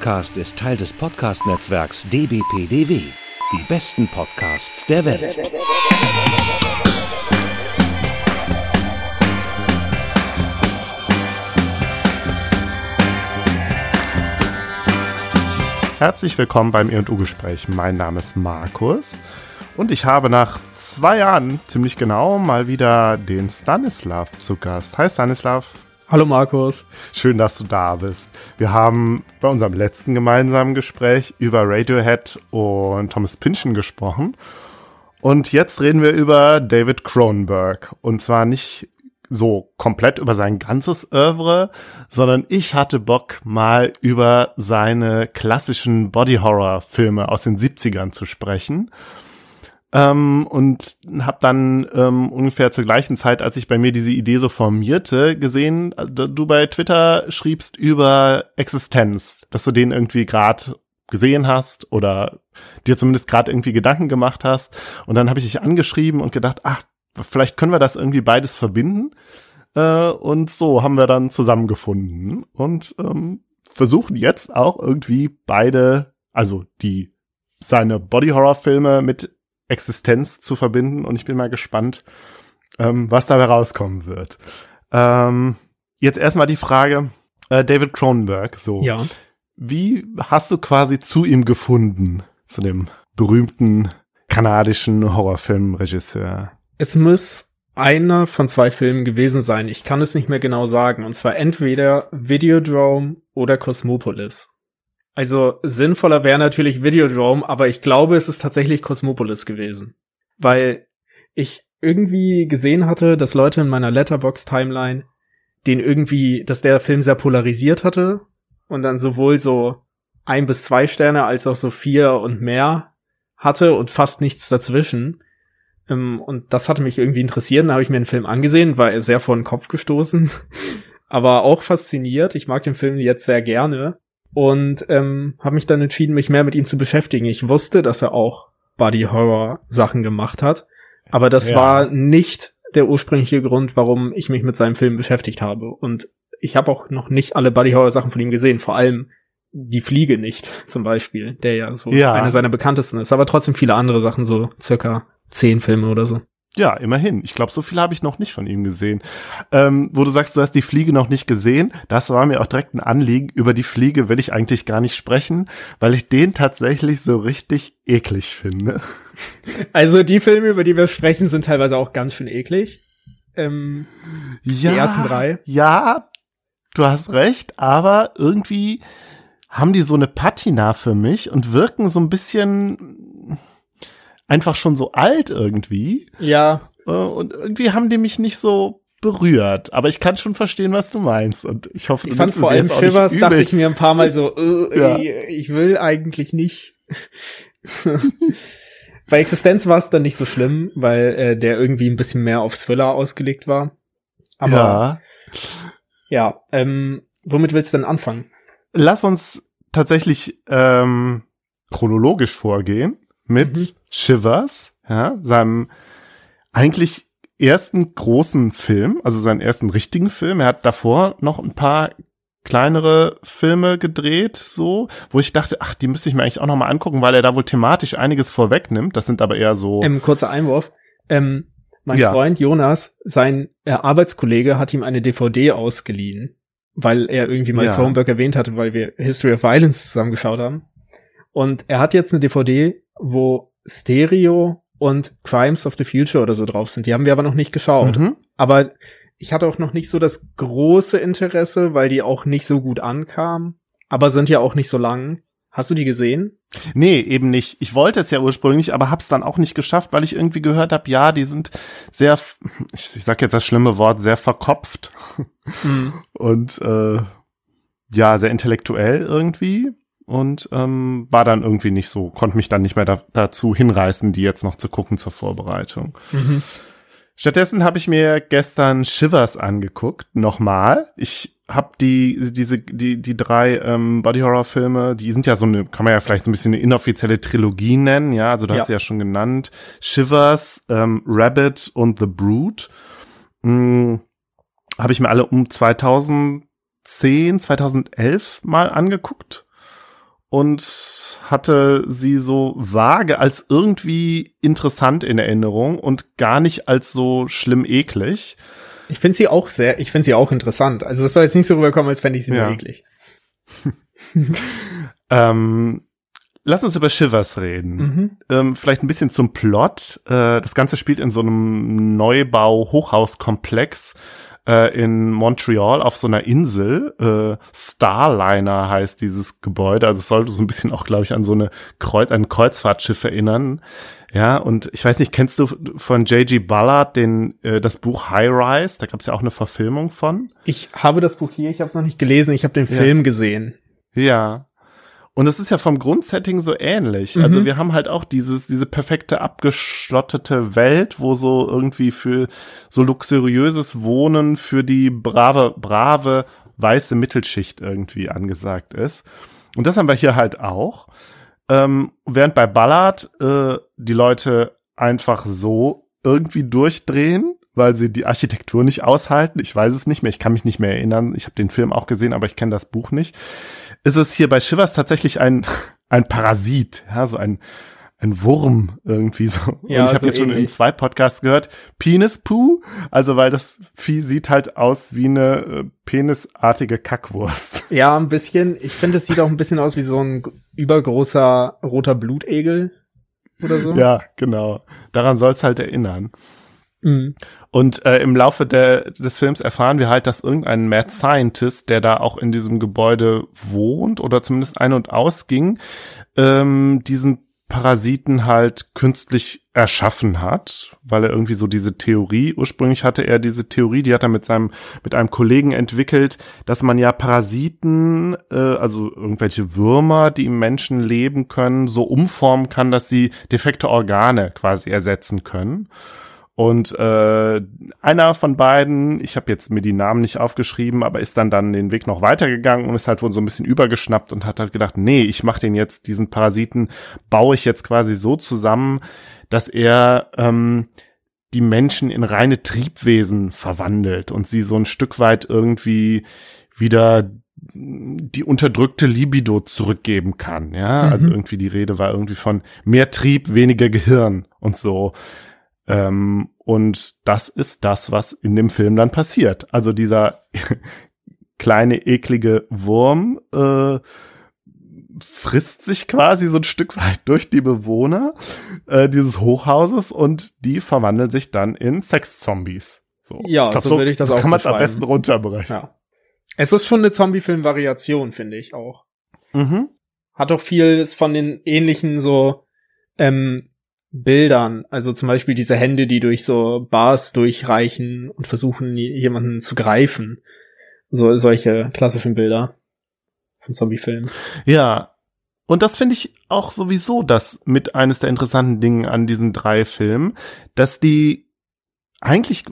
Podcast ist Teil des Podcast-Netzwerks dbpdw. Die besten Podcasts der Welt. Herzlich willkommen beim E&U-Gespräch. Mein Name ist Markus und ich habe nach zwei Jahren, ziemlich genau, mal wieder den Stanislav zu Gast. Hi Stanislav. Hallo Markus. Schön, dass du da bist. Wir haben bei unserem letzten gemeinsamen Gespräch über Radiohead und Thomas Pynchon gesprochen. Und jetzt reden wir über David Cronenberg. Und zwar nicht so komplett über sein ganzes Oeuvre, sondern ich hatte Bock, mal über seine klassischen Body-Horror-Filme aus den 70ern zu sprechen. Ähm, und habe dann ähm, ungefähr zur gleichen Zeit, als ich bei mir diese Idee so formierte, gesehen, äh, du bei Twitter schriebst über Existenz, dass du den irgendwie gerade gesehen hast oder dir zumindest gerade irgendwie Gedanken gemacht hast. Und dann habe ich dich angeschrieben und gedacht, ach, vielleicht können wir das irgendwie beides verbinden. Äh, und so haben wir dann zusammengefunden und ähm, versuchen jetzt auch irgendwie beide, also die seine Body Horror Filme mit Existenz zu verbinden und ich bin mal gespannt, ähm, was dabei rauskommen wird. Ähm, jetzt erstmal die Frage, äh, David Cronenberg, so. Ja. Wie hast du quasi zu ihm gefunden, zu dem berühmten kanadischen Horrorfilmregisseur? Es muss einer von zwei Filmen gewesen sein. Ich kann es nicht mehr genau sagen. Und zwar entweder Videodrome oder Cosmopolis. Also sinnvoller wäre natürlich Videodrome, aber ich glaube, es ist tatsächlich Cosmopolis gewesen. Weil ich irgendwie gesehen hatte, dass Leute in meiner Letterbox-Timeline den irgendwie, dass der Film sehr polarisiert hatte und dann sowohl so ein bis zwei Sterne als auch so vier und mehr hatte und fast nichts dazwischen. Ähm, und das hatte mich irgendwie interessiert. Dann habe ich mir den Film angesehen, war sehr vor den Kopf gestoßen, aber auch fasziniert. Ich mag den Film jetzt sehr gerne und ähm, habe mich dann entschieden, mich mehr mit ihm zu beschäftigen. Ich wusste, dass er auch Body Horror Sachen gemacht hat, aber das ja. war nicht der ursprüngliche Grund, warum ich mich mit seinem Film beschäftigt habe. Und ich habe auch noch nicht alle Body Horror Sachen von ihm gesehen, vor allem die Fliege nicht, zum Beispiel, der ja so ja. einer seiner bekanntesten ist, aber trotzdem viele andere Sachen, so circa zehn Filme oder so. Ja, immerhin. Ich glaube, so viel habe ich noch nicht von ihm gesehen. Ähm, wo du sagst, du hast die Fliege noch nicht gesehen, das war mir auch direkt ein Anliegen. Über die Fliege will ich eigentlich gar nicht sprechen, weil ich den tatsächlich so richtig eklig finde. Also die Filme, über die wir sprechen, sind teilweise auch ganz schön eklig. Ähm, ja, die ersten drei. Ja, du hast recht, aber irgendwie haben die so eine Patina für mich und wirken so ein bisschen einfach schon so alt irgendwie. Ja. Äh, und irgendwie haben die mich nicht so berührt. Aber ich kann schon verstehen, was du meinst. Und ich hoffe, du ich fand vor allem Shivers, dachte ich mir ein paar Mal so, äh, ja. ich will eigentlich nicht. Bei Existenz war es dann nicht so schlimm, weil äh, der irgendwie ein bisschen mehr auf Thriller ausgelegt war. Aber ja, ja ähm, womit willst du denn anfangen? Lass uns tatsächlich ähm, chronologisch vorgehen mit mhm. Shivers, ja, seinem eigentlich ersten großen Film, also seinen ersten richtigen Film. Er hat davor noch ein paar kleinere Filme gedreht, so, wo ich dachte, ach, die müsste ich mir eigentlich auch noch mal angucken, weil er da wohl thematisch einiges vorwegnimmt. Das sind aber eher so. Ähm, kurzer Einwurf. Ähm, mein ja. Freund Jonas, sein äh, Arbeitskollege hat ihm eine DVD ausgeliehen, weil er irgendwie mal ja. Cronenberg erwähnt hatte, weil wir History of Violence zusammen geschaut haben. Und er hat jetzt eine DVD, wo Stereo und Crimes of the Future oder so drauf sind. Die haben wir aber noch nicht geschaut. Mhm. Aber ich hatte auch noch nicht so das große Interesse, weil die auch nicht so gut ankamen, aber sind ja auch nicht so lang. Hast du die gesehen? Nee, eben nicht. Ich wollte es ja ursprünglich, aber hab's dann auch nicht geschafft, weil ich irgendwie gehört habe, ja, die sind sehr, ich, ich sag jetzt das schlimme Wort, sehr verkopft mhm. und äh, ja, sehr intellektuell irgendwie und ähm, war dann irgendwie nicht so, konnte mich dann nicht mehr da, dazu hinreißen, die jetzt noch zu gucken zur Vorbereitung. Mhm. Stattdessen habe ich mir gestern Shivers angeguckt, nochmal. Ich habe die diese die die drei ähm, Body Horror Filme, die sind ja so eine kann man ja vielleicht so ein bisschen eine inoffizielle Trilogie nennen, ja, also du ja. hast sie ja schon genannt, Shivers, ähm, Rabbit und The Brood. Hm, habe ich mir alle um 2010, 2011 mal angeguckt und hatte sie so vage als irgendwie interessant in Erinnerung und gar nicht als so schlimm eklig. Ich finde sie auch sehr, ich finde sie auch interessant. Also das soll jetzt nicht so rüberkommen, als fände ich sie ja. nur eklig. ähm, lass uns über Shivers reden. Mhm. Ähm, vielleicht ein bisschen zum Plot. Äh, das Ganze spielt in so einem Neubau-Hochhauskomplex äh, in Montreal auf so einer Insel. Äh, Starliner heißt dieses Gebäude. Also es sollte so ein bisschen auch, glaube ich, an so eine Kreuz, ein Kreuzfahrtschiff erinnern. Ja, und ich weiß nicht, kennst du von J.G. Ballard den, äh, das Buch High Rise? Da gab es ja auch eine Verfilmung von. Ich habe das Buch hier, ich habe es noch nicht gelesen, ich habe den Film ja. gesehen. Ja. Und es ist ja vom Grundsetting so ähnlich. Also mhm. Also wir haben halt auch dieses, diese perfekte abgeschlottete Welt, wo so irgendwie für so luxuriöses Wohnen für die brave, brave weiße Mittelschicht irgendwie angesagt ist. Und das haben wir hier halt auch. Ähm, während bei Ballard äh, die Leute einfach so irgendwie durchdrehen, weil sie die Architektur nicht aushalten. Ich weiß es nicht mehr, ich kann mich nicht mehr erinnern. Ich habe den Film auch gesehen, aber ich kenne das Buch nicht. Ist es hier bei Shivers tatsächlich ein, ein Parasit, ja, so ein, ein Wurm irgendwie so. Ja, Und ich habe so jetzt schon in zwei Podcasts gehört, Penis-Poo, also weil das Vieh sieht halt aus wie eine äh, penisartige Kackwurst. Ja, ein bisschen. Ich finde, es sieht auch ein bisschen aus wie so ein übergroßer roter Blutegel oder so. Ja, genau. Daran soll es halt erinnern. Mhm. Und äh, im Laufe der, des Films erfahren wir halt, dass irgendein Mad Scientist, der da auch in diesem Gebäude wohnt oder zumindest ein- und ausging, ähm, diesen Parasiten halt künstlich erschaffen hat, weil er irgendwie so diese Theorie, ursprünglich hatte er diese Theorie, die hat er mit seinem, mit einem Kollegen entwickelt, dass man ja Parasiten, äh, also irgendwelche Würmer, die im Menschen leben können, so umformen kann, dass sie defekte Organe quasi ersetzen können. Und äh, einer von beiden, ich habe jetzt mir die Namen nicht aufgeschrieben, aber ist dann dann den Weg noch weitergegangen und ist halt wohl so ein bisschen übergeschnappt und hat halt gedacht, nee, ich mache den jetzt, diesen Parasiten, baue ich jetzt quasi so zusammen, dass er ähm, die Menschen in reine Triebwesen verwandelt und sie so ein Stück weit irgendwie wieder die unterdrückte Libido zurückgeben kann, ja, also mhm. also irgendwie die Rede war irgendwie von mehr Trieb, weniger Gehirn und so. Ähm, und das ist das, was in dem Film dann passiert. Also dieser kleine eklige Wurm äh, frisst sich quasi so ein Stück weit durch die Bewohner äh, dieses Hochhauses und die verwandeln sich dann in Sex-Zombies. So. Ja, glaub, so, so würde ich das so auch kann man es am besten runterbrechen. Ja. Es ist schon eine Zombie-Film-Variation, finde ich auch. Mhm. Hat auch vieles von den ähnlichen so ähm, Bildern, also zum Beispiel diese Hände, die durch so Bars durchreichen und versuchen, jemanden zu greifen. So, solche klassischen Bilder von Zombiefilmen. Ja. Und das finde ich auch sowieso das mit eines der interessanten Dingen an diesen drei Filmen, dass die eigentlich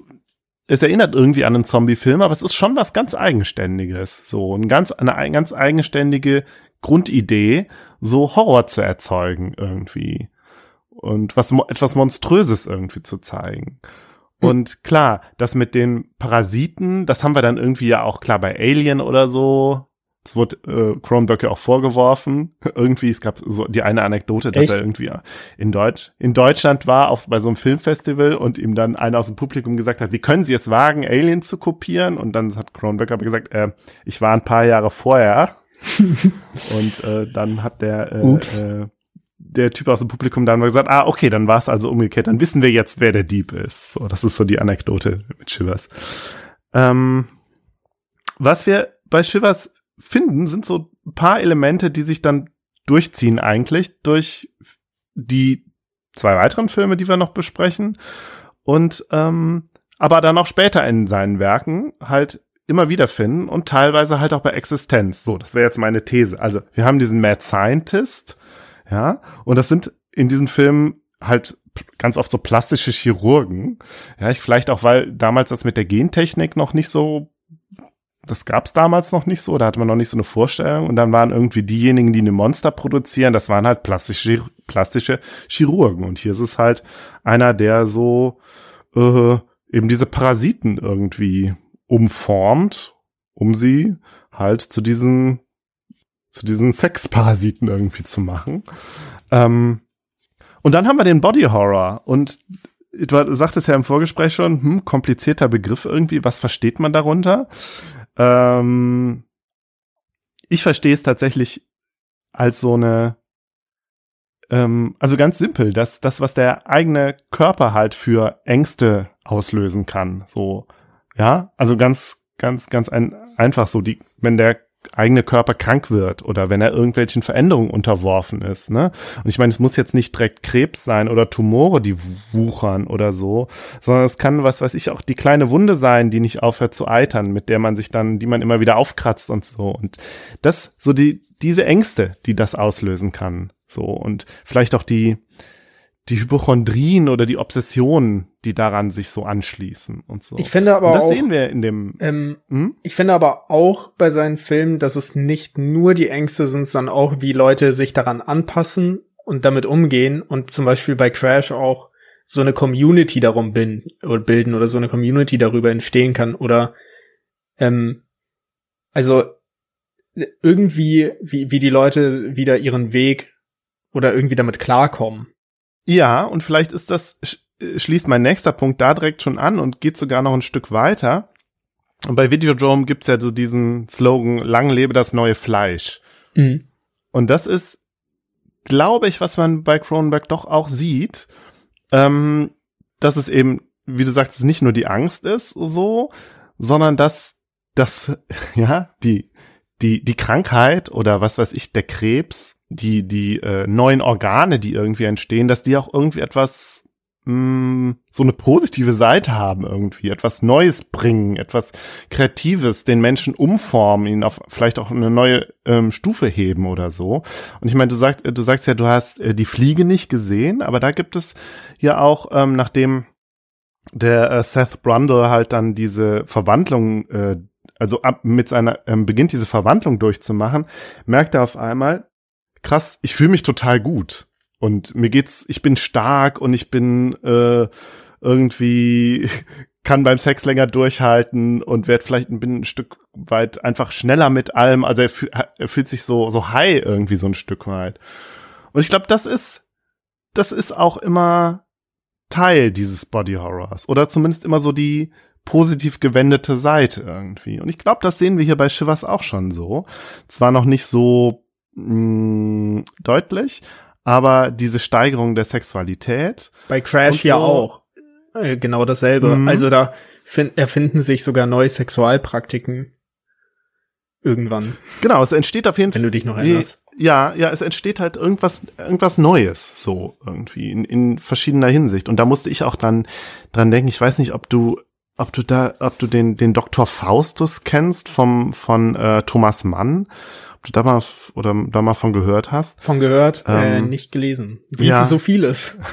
es erinnert irgendwie an einen Zombie-Film, aber es ist schon was ganz Eigenständiges. So, ein ganz, eine ganz eigenständige Grundidee, so Horror zu erzeugen irgendwie und was etwas Monströses irgendwie zu zeigen. Hm. Und klar, das mit den Parasiten, das haben wir dann irgendwie ja auch klar bei Alien oder so. Das wurde äh, Cronenberg ja auch vorgeworfen. irgendwie, es gab so die eine Anekdote, dass Echt? er irgendwie in Deutsch, in Deutschland war, auf, bei so einem Filmfestival und ihm dann einer aus dem Publikum gesagt hat, wie können Sie es wagen, Alien zu kopieren? Und dann hat Cronenberg aber gesagt, äh, ich war ein paar Jahre vorher. und äh, dann hat der äh, äh, der Typ aus dem Publikum dann gesagt, ah, okay, dann war es also umgekehrt, dann wissen wir jetzt, wer der Dieb ist. So, das ist so die Anekdote mit Shivers. Ähm, was wir bei Shivers finden, sind so ein paar Elemente, die sich dann durchziehen eigentlich durch die zwei weiteren Filme, die wir noch besprechen. Und ähm, aber dann auch später in seinen Werken halt immer wieder finden und teilweise halt auch bei Existenz. So, das wäre jetzt meine These. Also wir haben diesen Mad Scientist, ja, und das sind in diesen Filmen halt ganz oft so plastische Chirurgen. Ja, ich vielleicht auch, weil damals das mit der Gentechnik noch nicht so, das gab's damals noch nicht so, da hatte man noch nicht so eine Vorstellung. Und dann waren irgendwie diejenigen, die eine Monster produzieren, das waren halt plastische, plastische Chirurgen. Und hier ist es halt einer, der so äh, eben diese Parasiten irgendwie umformt, um sie halt zu diesen zu diesen Sexparasiten irgendwie zu machen. Ähm, und dann haben wir den Body Horror und du sagtest ja im Vorgespräch schon, hm, komplizierter Begriff irgendwie, was versteht man darunter? Ähm, ich verstehe es tatsächlich als so eine, ähm, also ganz simpel, dass das, was der eigene Körper halt für Ängste auslösen kann, so, ja, also ganz, ganz, ganz ein, einfach so, die, wenn der eigene Körper krank wird oder wenn er irgendwelchen Veränderungen unterworfen ist. Ne? Und ich meine, es muss jetzt nicht direkt Krebs sein oder Tumore, die wuchern oder so, sondern es kann, was weiß ich, auch die kleine Wunde sein, die nicht aufhört zu eitern, mit der man sich dann, die man immer wieder aufkratzt und so. Und das, so die, diese Ängste, die das auslösen kann. So und vielleicht auch die, die Hypochondrien oder die Obsessionen, die daran sich so anschließen und so. Ich finde aber und das auch, sehen wir in dem. Ähm, hm? Ich finde aber auch bei seinen Filmen, dass es nicht nur die Ängste sind, sondern auch wie Leute sich daran anpassen und damit umgehen und zum Beispiel bei Crash auch so eine Community darum bilden oder, bilden oder so eine Community darüber entstehen kann oder ähm, also irgendwie wie wie die Leute wieder ihren Weg oder irgendwie damit klarkommen. Ja, und vielleicht ist das, schließt mein nächster Punkt da direkt schon an und geht sogar noch ein Stück weiter. Und bei Videodrome gibt's ja so diesen Slogan, lang lebe das neue Fleisch. Mhm. Und das ist, glaube ich, was man bei Cronenberg doch auch sieht, ähm, dass es eben, wie du sagst, nicht nur die Angst ist, so, sondern dass, dass, ja, die, die, die Krankheit oder was weiß ich, der Krebs die, die äh, neuen Organe, die irgendwie entstehen, dass die auch irgendwie etwas mh, mm, so eine positive Seite haben irgendwie, etwas Neues bringen, etwas Kreatives, den Menschen umformen, ihn auf vielleicht auch eine neue ähm, Stufe heben oder so. Und ich meine, du sagst, du sagst ja, du hast äh, die Fliege nicht gesehen, aber da gibt es ja auch, ähm, nachdem der äh, Seth Brundle halt dann diese Verwandlung, äh, also ab mit seiner ähm, beginnt diese Verwandlung durchzumachen, merkt er auf einmal, krass, ich fühle mich total gut. Und mir geht's, ich bin stark und ich bin äh, irgendwie, kann beim Sex länger durchhalten und werde vielleicht ein, bin ein Stück weit einfach schneller mit allem. Also er, er fühlt sich so, so high irgendwie so ein Stück weit. Und ich glaube, das ist, das ist auch immer Teil dieses Body Horrors. Oder zumindest immer so die positiv gewendete Seite irgendwie. Und ich glaube, das sehen wir hier bei Shivers auch schon so. Zwar noch nicht so mh, deutlich, aber diese Steigerung der Sexualität. Bei Crash so, ja auch. Äh, genau dasselbe. Mhm. Also da find, erfinden sich sogar neue Sexualpraktiken irgendwann. Genau, es entsteht auf jeden Fall. Wenn du dich noch erinnerst. Ja, ja, es entsteht halt irgendwas, irgendwas Neues, so irgendwie in, in verschiedener Hinsicht. Und da musste ich auch dran, dran denken. Ich weiß nicht, ob du, ob du da, ob du den, den Dr. Faustus kennst vom, von äh, Thomas Mann ob du da mal oder da mal von gehört hast. Von gehört, äh, ähm, äh, nicht gelesen. Wie ja. so vieles.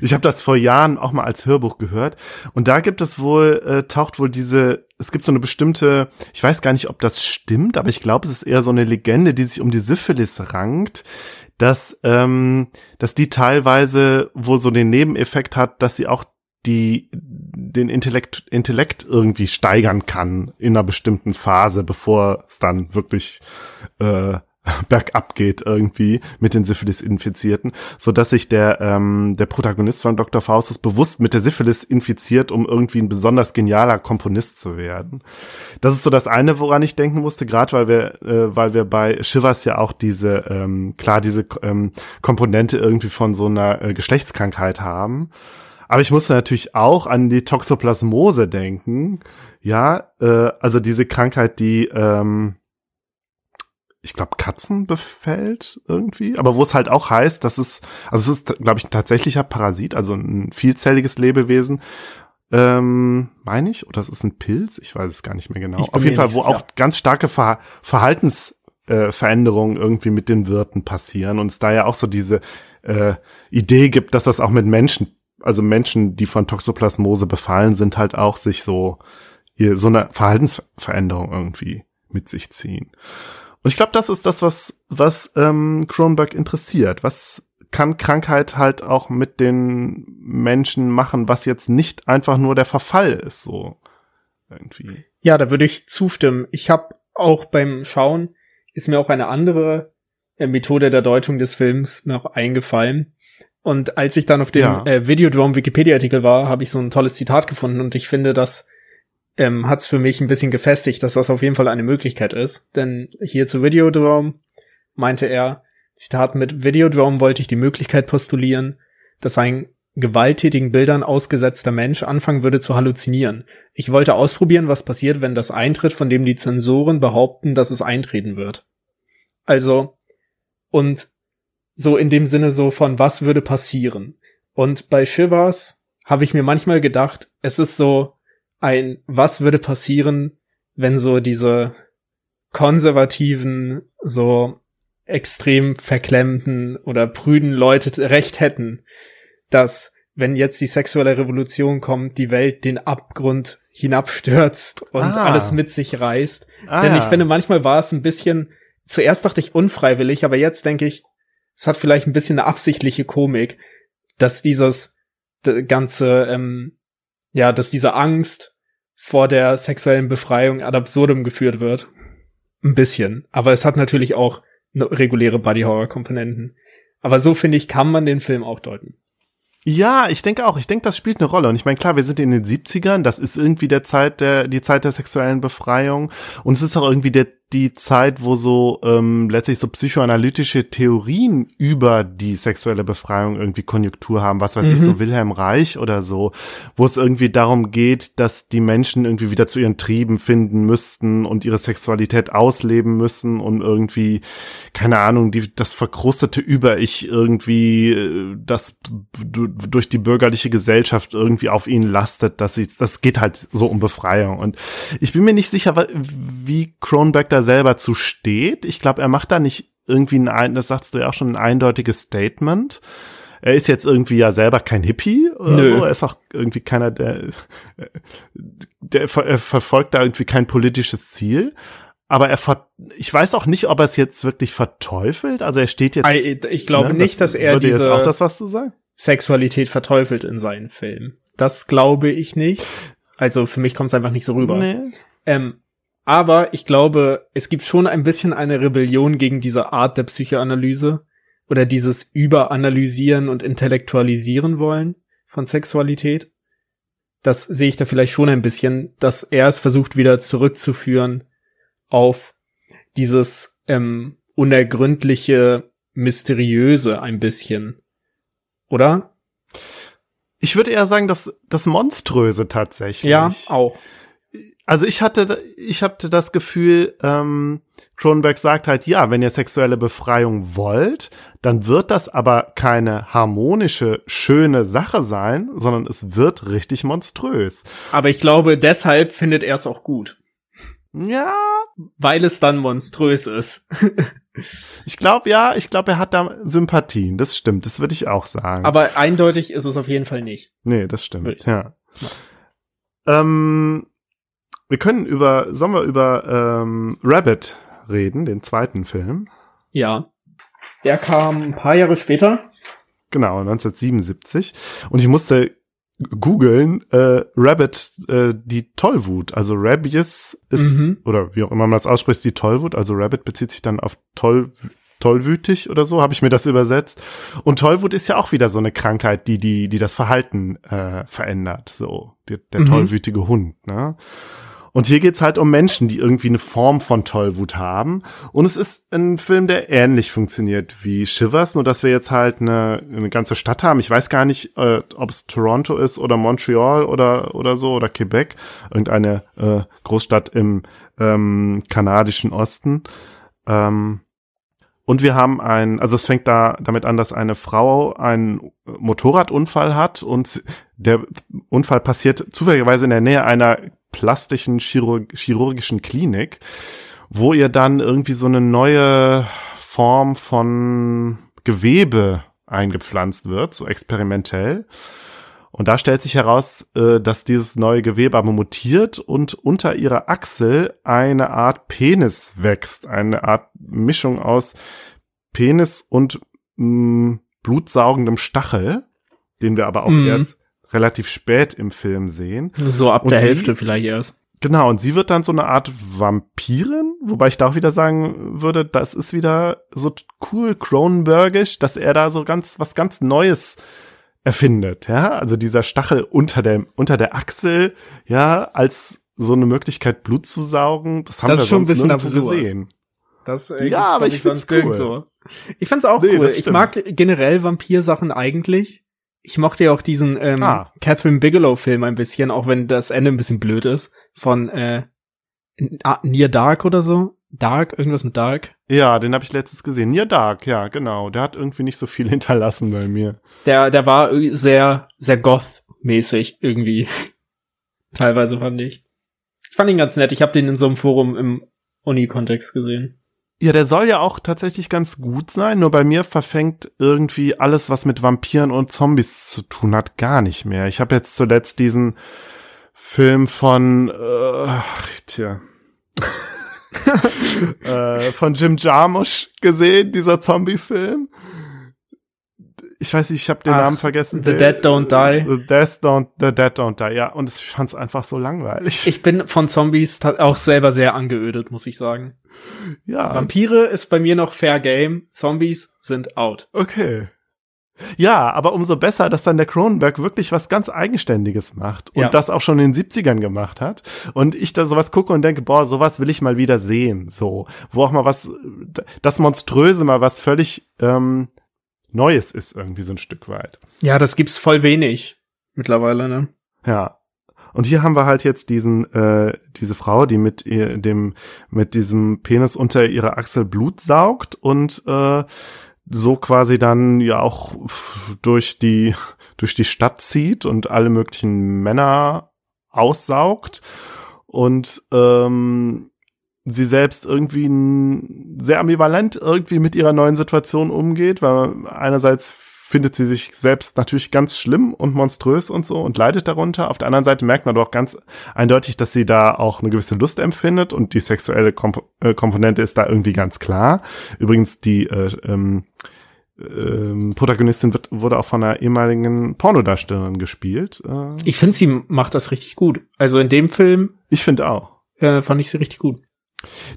Ich habe das vor Jahren auch mal als Hörbuch gehört und da gibt es wohl äh, taucht wohl diese es gibt so eine bestimmte ich weiß gar nicht ob das stimmt aber ich glaube es ist eher so eine Legende die sich um die Syphilis rankt dass ähm, dass die teilweise wohl so den Nebeneffekt hat dass sie auch die den Intellekt, Intellekt irgendwie steigern kann in einer bestimmten Phase, bevor es dann wirklich äh, bergab geht irgendwie mit den Syphilis-Infizierten, so dass sich der ähm, der Protagonist von Dr. Faustus bewusst mit der Syphilis infiziert, um irgendwie ein besonders genialer Komponist zu werden. Das ist so das eine, woran ich denken musste, gerade weil wir äh, weil wir bei Shivers ja auch diese ähm, klar diese ähm, Komponente irgendwie von so einer äh, Geschlechtskrankheit haben. Aber ich musste natürlich auch an die Toxoplasmose denken. Ja, äh, also diese Krankheit, die ähm, ich glaube, Katzen befällt irgendwie, aber wo es halt auch heißt, dass es, also es ist, glaube ich, ein tatsächlicher Parasit, also ein vielzelliges Lebewesen, ähm, meine ich, oder es ist ein Pilz, ich weiß es gar nicht mehr genau. Auf jeden Fall, wo auch ganz starke Ver Verhaltensveränderungen äh, irgendwie mit den Wirten passieren und es da ja auch so diese äh, Idee gibt, dass das auch mit Menschen also Menschen, die von Toxoplasmose befallen sind, halt auch sich so so eine Verhaltensveränderung irgendwie mit sich ziehen. Und ich glaube, das ist das, was was ähm, Kronberg interessiert. Was kann Krankheit halt auch mit den Menschen machen, was jetzt nicht einfach nur der Verfall ist, so irgendwie. Ja, da würde ich zustimmen. Ich habe auch beim Schauen ist mir auch eine andere äh, Methode der Deutung des Films noch eingefallen. Und als ich dann auf dem Ja. äh, Videodrome Wikipedia-Artikel war, habe ich so ein tolles Zitat gefunden und ich finde, das ähm, hat es für mich ein bisschen gefestigt, dass das auf jeden Fall eine Möglichkeit ist. Denn hier zu Videodrome meinte er, Zitat, mit Videodrome wollte ich die Möglichkeit postulieren, dass ein gewalttätigen Bildern ausgesetzter Mensch anfangen würde zu halluzinieren. Ich wollte ausprobieren, was passiert, wenn das eintritt, von dem die Zensoren behaupten, dass es eintreten wird. Also, und so in dem Sinne so von was würde passieren. Und bei Shivers habe ich mir manchmal gedacht, es ist so ein was würde passieren, wenn so diese konservativen, so extrem verklemmten oder prüden Leute recht hätten, dass wenn jetzt die sexuelle Revolution kommt, die Welt den Abgrund hinabstürzt und Ah. alles mit sich reißt. Ah, Denn ich finde, manchmal war es ein bisschen, zuerst dachte ich unfreiwillig, aber jetzt denke ich, es hat vielleicht ein bisschen eine absichtliche Komik, dass dieses ganze, ähm, ja, dass diese Angst vor der sexuellen Befreiung ad absurdum geführt wird. Ein bisschen. Aber es hat natürlich auch ne- reguläre Body-Horror-Komponenten. Aber so finde ich, kann man den Film auch deuten. Ja, ich denke auch. Ich denke, das spielt eine Rolle. Und ich meine, klar, wir sind in den 70ern. Das ist irgendwie der Zeit der, die Zeit der sexuellen Befreiung. Und es ist auch irgendwie der, die Zeit, wo so ähm, letztlich so psychoanalytische Theorien über die sexuelle Befreiung irgendwie Konjunktur haben. Was weiß ich, Mhm. so Wilhelm Reich oder so, wo es irgendwie darum geht, dass die Menschen irgendwie wieder zu ihren Trieben finden müssten und ihre Sexualität ausleben müssen und irgendwie, keine Ahnung, die, das verkrustete Über-Ich irgendwie, äh, das durch die bürgerliche Gesellschaft irgendwie auf ihnen lastet, dass sie, das geht halt so um Befreiung. Und ich bin mir nicht sicher, wie Kronberg da selber zu steht. Ich glaube, er macht da nicht irgendwie ein, das sagst du ja auch schon, ein eindeutiges Statement. Er ist jetzt irgendwie ja selber kein Hippie oder Nö. so. Er ist auch irgendwie keiner, der, der ver er verfolgt da irgendwie kein politisches Ziel. Aber er ver ich weiß auch nicht, ob er es jetzt wirklich verteufelt. Also er steht jetzt. Ich glaube ne, nicht, dass er diese auch das was zu sagen? Sexualität verteufelt in seinen Filmen. Das glaube ich nicht. Also für mich kommt es einfach nicht so rüber. Nee. Ähm, aber ich glaube, es gibt schon ein bisschen eine Rebellion gegen diese Art der Psychoanalyse oder dieses Überanalysieren und Intellektualisieren wollen von Sexualität. Das sehe ich da vielleicht schon ein bisschen, dass er es versucht wieder zurückzuführen auf dieses ähm, unergründliche, mysteriöse ein bisschen. Oder? Ich würde eher sagen, dass das Monströse tatsächlich. Ja, auch. Also ich hatte, ich hatte das Gefühl, ähm, Cronenberg sagt halt, ja, wenn ihr sexuelle Befreiung wollt, dann wird das aber keine harmonische, schöne Sache sein, sondern es wird richtig monströs. Aber ich glaube, deshalb findet er es auch gut. Ja, Weil es dann monströs ist. ich glaube, ja, ich glaube, er hat da Sympathien. Das stimmt, das würde ich auch sagen. Aber eindeutig ist es auf jeden Fall nicht. Nee, das stimmt, ich ja. Ähm, wir können über, sollen wir über ähm, Rabbit reden, den zweiten Film? Ja. Der kam ein paar Jahre später. Genau, 1977. Und ich musste googeln, äh, Rabbit, äh, die Tollwut. Also Rabies ist, Mhm. oder wie auch immer man das ausspricht, die Tollwut. Also Rabbit bezieht sich dann auf toll, tollwütig oder so, habe ich mir das übersetzt. Und Tollwut ist ja auch wieder so eine Krankheit, die, die, die das Verhalten äh, verändert. So, der, der Mhm. tollwütige Hund, ne? Und hier geht's halt um Menschen, die irgendwie eine Form von Tollwut haben. Und es ist ein Film, der ähnlich funktioniert wie Shivers, nur dass wir jetzt halt eine, eine ganze Stadt haben. Ich weiß gar nicht, äh, ob es Toronto ist oder Montreal oder, oder so oder Quebec. Irgendeine äh, Großstadt im ähm, kanadischen Osten. Ähm, und wir haben ein, also es fängt da damit an, dass eine Frau einen Motorradunfall hat und der Unfall passiert zufälligerweise in der Nähe einer plastischen Chirurg chirurgischen Klinik, wo ihr dann irgendwie so eine neue Form von Gewebe eingepflanzt wird, so experimentell. Und da stellt sich heraus, äh, dass dieses neue Gewebe aber mutiert und unter ihrer Achsel eine Art Penis wächst. Eine Art Mischung aus Penis und mh, blutsaugendem Stachel, den wir aber auch Mhm. erst relativ spät im Film sehen. So ab Und der sie- Hälfte vielleicht erst. Genau, und sie wird dann so eine Art Vampirin, wobei ich da auch wieder sagen würde, das ist wieder so cool Cronenbergisch, dass er da so ganz, was ganz Neues erfindet, ja, also dieser Stachel unter der, unter der Achsel, ja, als so eine Möglichkeit Blut zu saugen, das haben Das wir schon ein sonst bisschen nirgendwo absurd. gesehen. Das äh, Ja, aber ich find's cool. so. Ich fand's auch Nee, cool. Ich mag generell Vampirsachen eigentlich. Ich mochte ja auch diesen ähm, Ah. Catherine Bigelow-Film ein bisschen, auch wenn das Ende ein bisschen blöd ist. Von äh, Near Dark oder so. Dark, irgendwas mit Dark. Ja, den habe ich letztens gesehen. Near Dark, ja, genau. Der hat irgendwie nicht so viel hinterlassen bei mir. Der, der war sehr, sehr goth-mäßig irgendwie. Teilweise fand ich. Ich fand ihn ganz nett. Ich habe den in so einem Forum im Uni-Kontext gesehen. Ja, der soll ja auch tatsächlich ganz gut sein, nur bei mir verfängt irgendwie alles, was mit Vampiren und Zombies zu tun hat, gar nicht mehr. Ich habe jetzt zuletzt diesen Film von, äh, tja, äh, von Jim Jarmusch gesehen, dieser Zombie-Film. Ich weiß nicht, ich habe den Ach, Namen vergessen. The Dead Don't Die. The Dead Don't, The Dead Don't Die, ja. Und ich fand's einfach so langweilig. Ich bin von Zombies auch selber sehr angeödet, muss ich sagen. ja, Vampire ist bei mir noch Fair Game, Zombies sind out. Okay. Ja, aber umso besser, dass dann der Cronenberg wirklich was ganz Eigenständiges macht und Ja. das auch schon in den 70ern gemacht hat. Und ich da sowas gucke und denke, boah, sowas will ich mal wieder sehen. So, wo auch mal was, das Monströse mal was völlig ähm, Neues ist, irgendwie so ein Stück weit. Ja, das gibt's voll wenig mittlerweile, ne? Ja. Und hier haben wir halt jetzt diesen, äh, diese Frau, die mit ihr, dem, mit diesem Penis unter ihrer Achsel Blut saugt und äh, so quasi dann ja auch durch die, durch die Stadt zieht und alle möglichen Männer aussaugt. Und ähm, sie selbst irgendwie sehr ambivalent irgendwie mit ihrer neuen Situation umgeht, weil einerseits findet sie sich selbst natürlich ganz schlimm und monströs und so und leidet darunter. Auf der anderen Seite merkt man doch ganz eindeutig, dass sie da auch eine gewisse Lust empfindet und die sexuelle Komp äh, Komponente ist da irgendwie ganz klar. Übrigens, die äh, ähm, ähm, Protagonistin wird, wurde auch von einer ehemaligen Pornodarstellerin gespielt. Äh, Ich finde, sie macht das richtig gut. Also in dem Film ich finde auch. äh, fand ich sie richtig gut.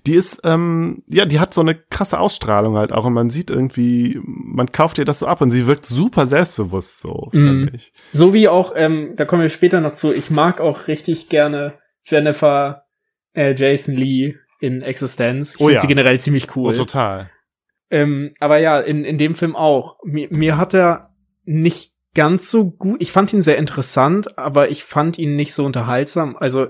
Die ist, ähm, ja, die hat so eine krasse Ausstrahlung halt auch und man sieht irgendwie, man kauft ihr das so ab und sie wirkt super selbstbewusst so, finde ich. So wie auch, ähm, da kommen wir später noch zu, ich mag auch richtig gerne Jennifer äh, Jason Lee in Existenz. Ich Oh finde ja. sie generell ziemlich cool. Oh, total. Ähm, aber ja, in, in dem Film auch. Mir, mir hat er nicht ganz so gut, ich fand ihn sehr interessant, aber ich fand ihn nicht so unterhaltsam. Also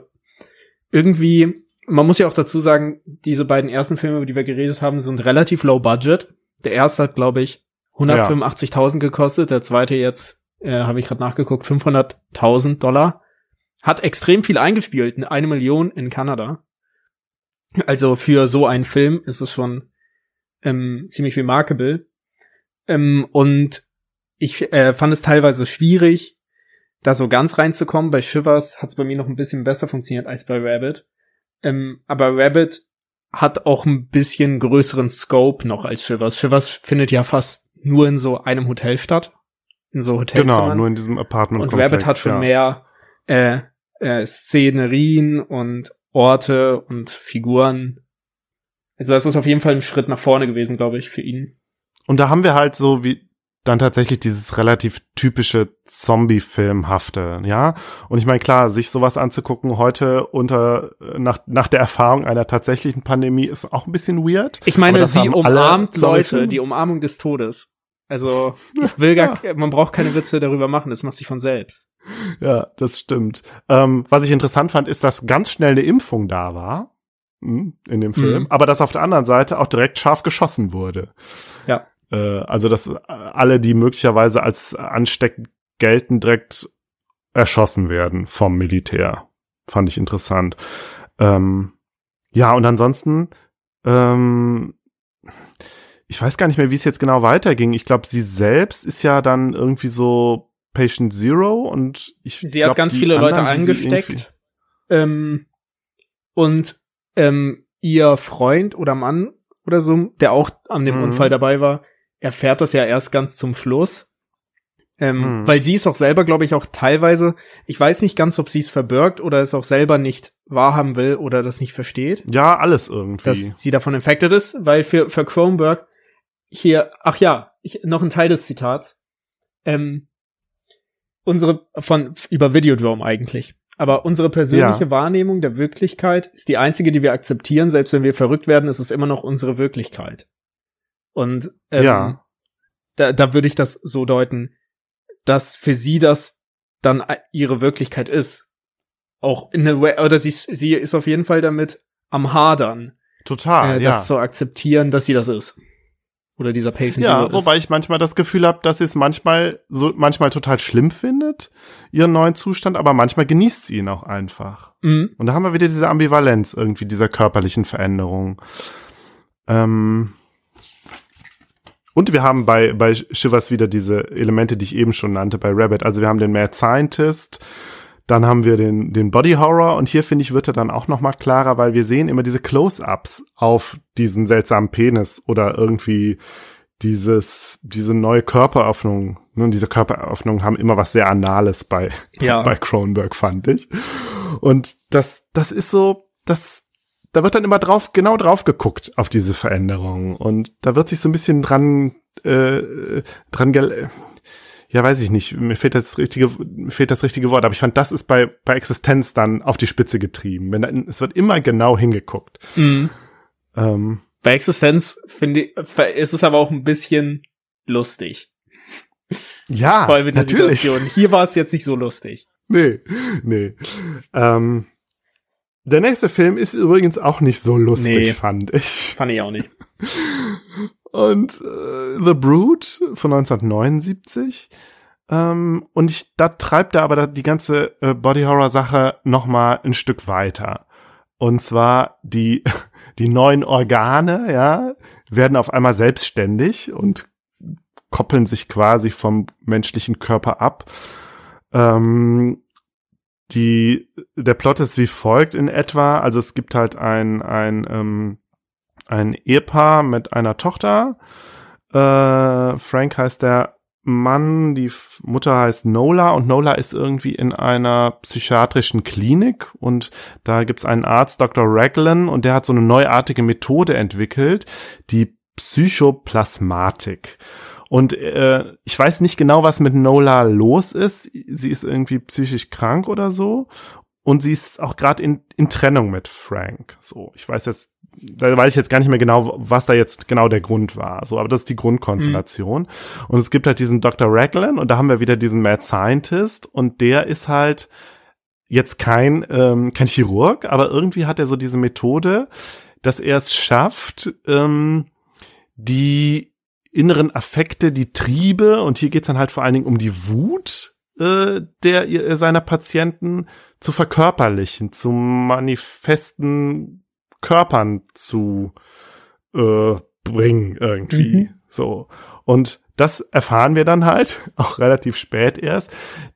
irgendwie, man muss ja auch dazu sagen, diese beiden ersten Filme, über die wir geredet haben, sind relativ low budget. Der erste hat, glaube ich, 185.000 gekostet, der zweite jetzt, äh, habe ich gerade nachgeguckt, 500.000 Dollar. Hat extrem viel eingespielt, eine Million in Kanada. Also für so einen Film ist es schon ähm, ziemlich remarkable. Ähm, und ich äh, fand es teilweise schwierig, da so ganz reinzukommen. Bei Shivers hat es bei mir noch ein bisschen besser funktioniert als bei Rabbit. Ähm, aber Rabbit hat auch ein bisschen größeren Scope noch als Shivers. Shivers findet ja fast nur in so einem Hotel statt. In so Hotelzimmern. Genau, nur in diesem Apartment. Und Rabbit hat schon ja. mehr äh, äh, Szenerien und Orte und Figuren. Also das ist auf jeden Fall ein Schritt nach vorne gewesen, glaube ich, für ihn. Und da haben wir halt so wie dann tatsächlich dieses relativ typische Zombie-Filmhafte, ja. Und ich meine, klar, sich sowas anzugucken heute unter nach nach der Erfahrung einer tatsächlichen Pandemie ist auch ein bisschen weird. Ich meine, sie umarmt Leute, die Umarmung des Todes. Also ich will gar, man braucht keine Witze darüber machen, das macht sich von selbst. Ja, das stimmt. Ähm, was ich interessant fand, ist, dass ganz schnell eine Impfung da war hm, in dem Film, Mhm. aber dass auf der anderen Seite auch direkt scharf geschossen wurde. Ja. Äh, also dass alle, die möglicherweise als ansteckend gelten, direkt erschossen werden vom Militär. Fand ich interessant. Ähm, ja, und ansonsten, ähm, ich weiß gar nicht mehr, wie es jetzt genau weiterging. Ich glaube, sie selbst ist ja dann irgendwie so Patient Zero und ich Sie glaub, hat ganz viele Leute anderen, irgendwie- angesteckt. Ähm, und ähm, ihr Freund oder Mann oder so, der auch an dem Mhm. Unfall dabei war, erfährt das ja erst ganz zum Schluss. Ähm, Hm. Weil sie ist auch selber, glaube ich, auch teilweise, ich weiß nicht ganz, ob sie es verbirgt oder es auch selber nicht wahrhaben will oder das nicht versteht, Ja, alles irgendwie. dass sie davon infected ist, weil für, für Kronberg hier, ach ja, ich, noch ein Teil des Zitats, ähm, unsere, von, über Videodrome eigentlich. Aber unsere persönliche Ja. Wahrnehmung der Wirklichkeit ist die einzige, die wir akzeptieren. Selbst wenn wir verrückt werden, ist es immer noch unsere Wirklichkeit. Und ähm, Ja. da, da würde ich das so deuten, dass für sie das dann ihre Wirklichkeit ist. Auch in der Way, oder sie, sie ist auf jeden Fall damit am Hadern, Total, äh, ja. das zu akzeptieren, dass sie das ist. Oder dieser Patient Ja, Zero ist. wobei ich manchmal das Gefühl habe, dass sie es manchmal so manchmal total schlimm findet, ihren neuen Zustand, aber manchmal genießt sie ihn auch einfach. Mhm. Und da haben wir wieder diese Ambivalenz irgendwie dieser körperlichen Veränderung. Ähm und wir haben bei, bei Shivers wieder diese Elemente, die ich eben schon nannte, bei Rabbit. Also wir haben den Mad Scientist, dann haben wir den, den Body Horror und hier finde ich, wird er dann auch noch mal klarer, weil wir sehen immer diese Close-Ups auf diesen seltsamen Penis oder irgendwie dieses, diese neue Körperöffnung. Ne, diese Körperöffnungen haben immer was sehr Anales bei, Ja. bei Cronenberg, fand ich. Und das, das ist so, das, da wird dann immer drauf, genau drauf geguckt auf diese Veränderungen. Und da wird sich so ein bisschen dran, äh, dran, gel ja, weiß ich nicht, mir fehlt das richtige, mir fehlt das richtige Wort, aber ich fand, das ist bei, bei Existenz dann auf die Spitze getrieben. Wenn da, es wird immer genau hingeguckt. Mhm. Ähm, Bei Existenz finde ich, ist es aber auch ein bisschen lustig. ja, Vor allem in der natürlich. Situation. Hier war es jetzt nicht so lustig. Nee, nee. Ähm, der nächste Film ist übrigens auch nicht so lustig, Nee. fand ich. Fand ich auch nicht. Und äh, The Brood von 1979. Ähm, und ich, da treibt er aber die ganze äh, Body Horror Sache noch mal ein Stück weiter. Und zwar die die neuen Organe, ja, werden auf einmal selbstständig und koppeln sich quasi vom menschlichen Körper ab. Ähm, die der Plot ist wie folgt in etwa. Also es gibt halt ein ein ähm, ein Ehepaar mit einer Tochter. Äh, Frank heißt der Mann, die Mutter heißt Nola und Nola ist irgendwie in einer psychiatrischen Klinik und da gibt's einen Arzt, Dr. Raglan, und der hat so eine neuartige Methode entwickelt, die Psychoplasmatik. Und äh, ich weiß nicht genau, was mit Nola los ist. Sie ist irgendwie psychisch krank oder so. Und sie ist auch gerade in, in Trennung mit Frank. So, ich weiß jetzt, da weiß ich jetzt gar nicht mehr genau, was da jetzt genau der Grund war. So, aber das ist die Grundkonstellation. Und es gibt halt diesen Dr. Raglan und da haben wir wieder diesen Mad Scientist und der ist halt jetzt kein ähm, kein Chirurg, aber irgendwie hat er so diese Methode, dass er es schafft, ähm, die inneren Affekte, die Triebe und hier geht's dann halt vor allen Dingen um die Wut äh, der ihr- seiner Patienten zu verkörperlichen, zu manifesten Körpern zu äh, bringen irgendwie. Mhm. So. Und das erfahren wir dann halt, auch relativ spät erst,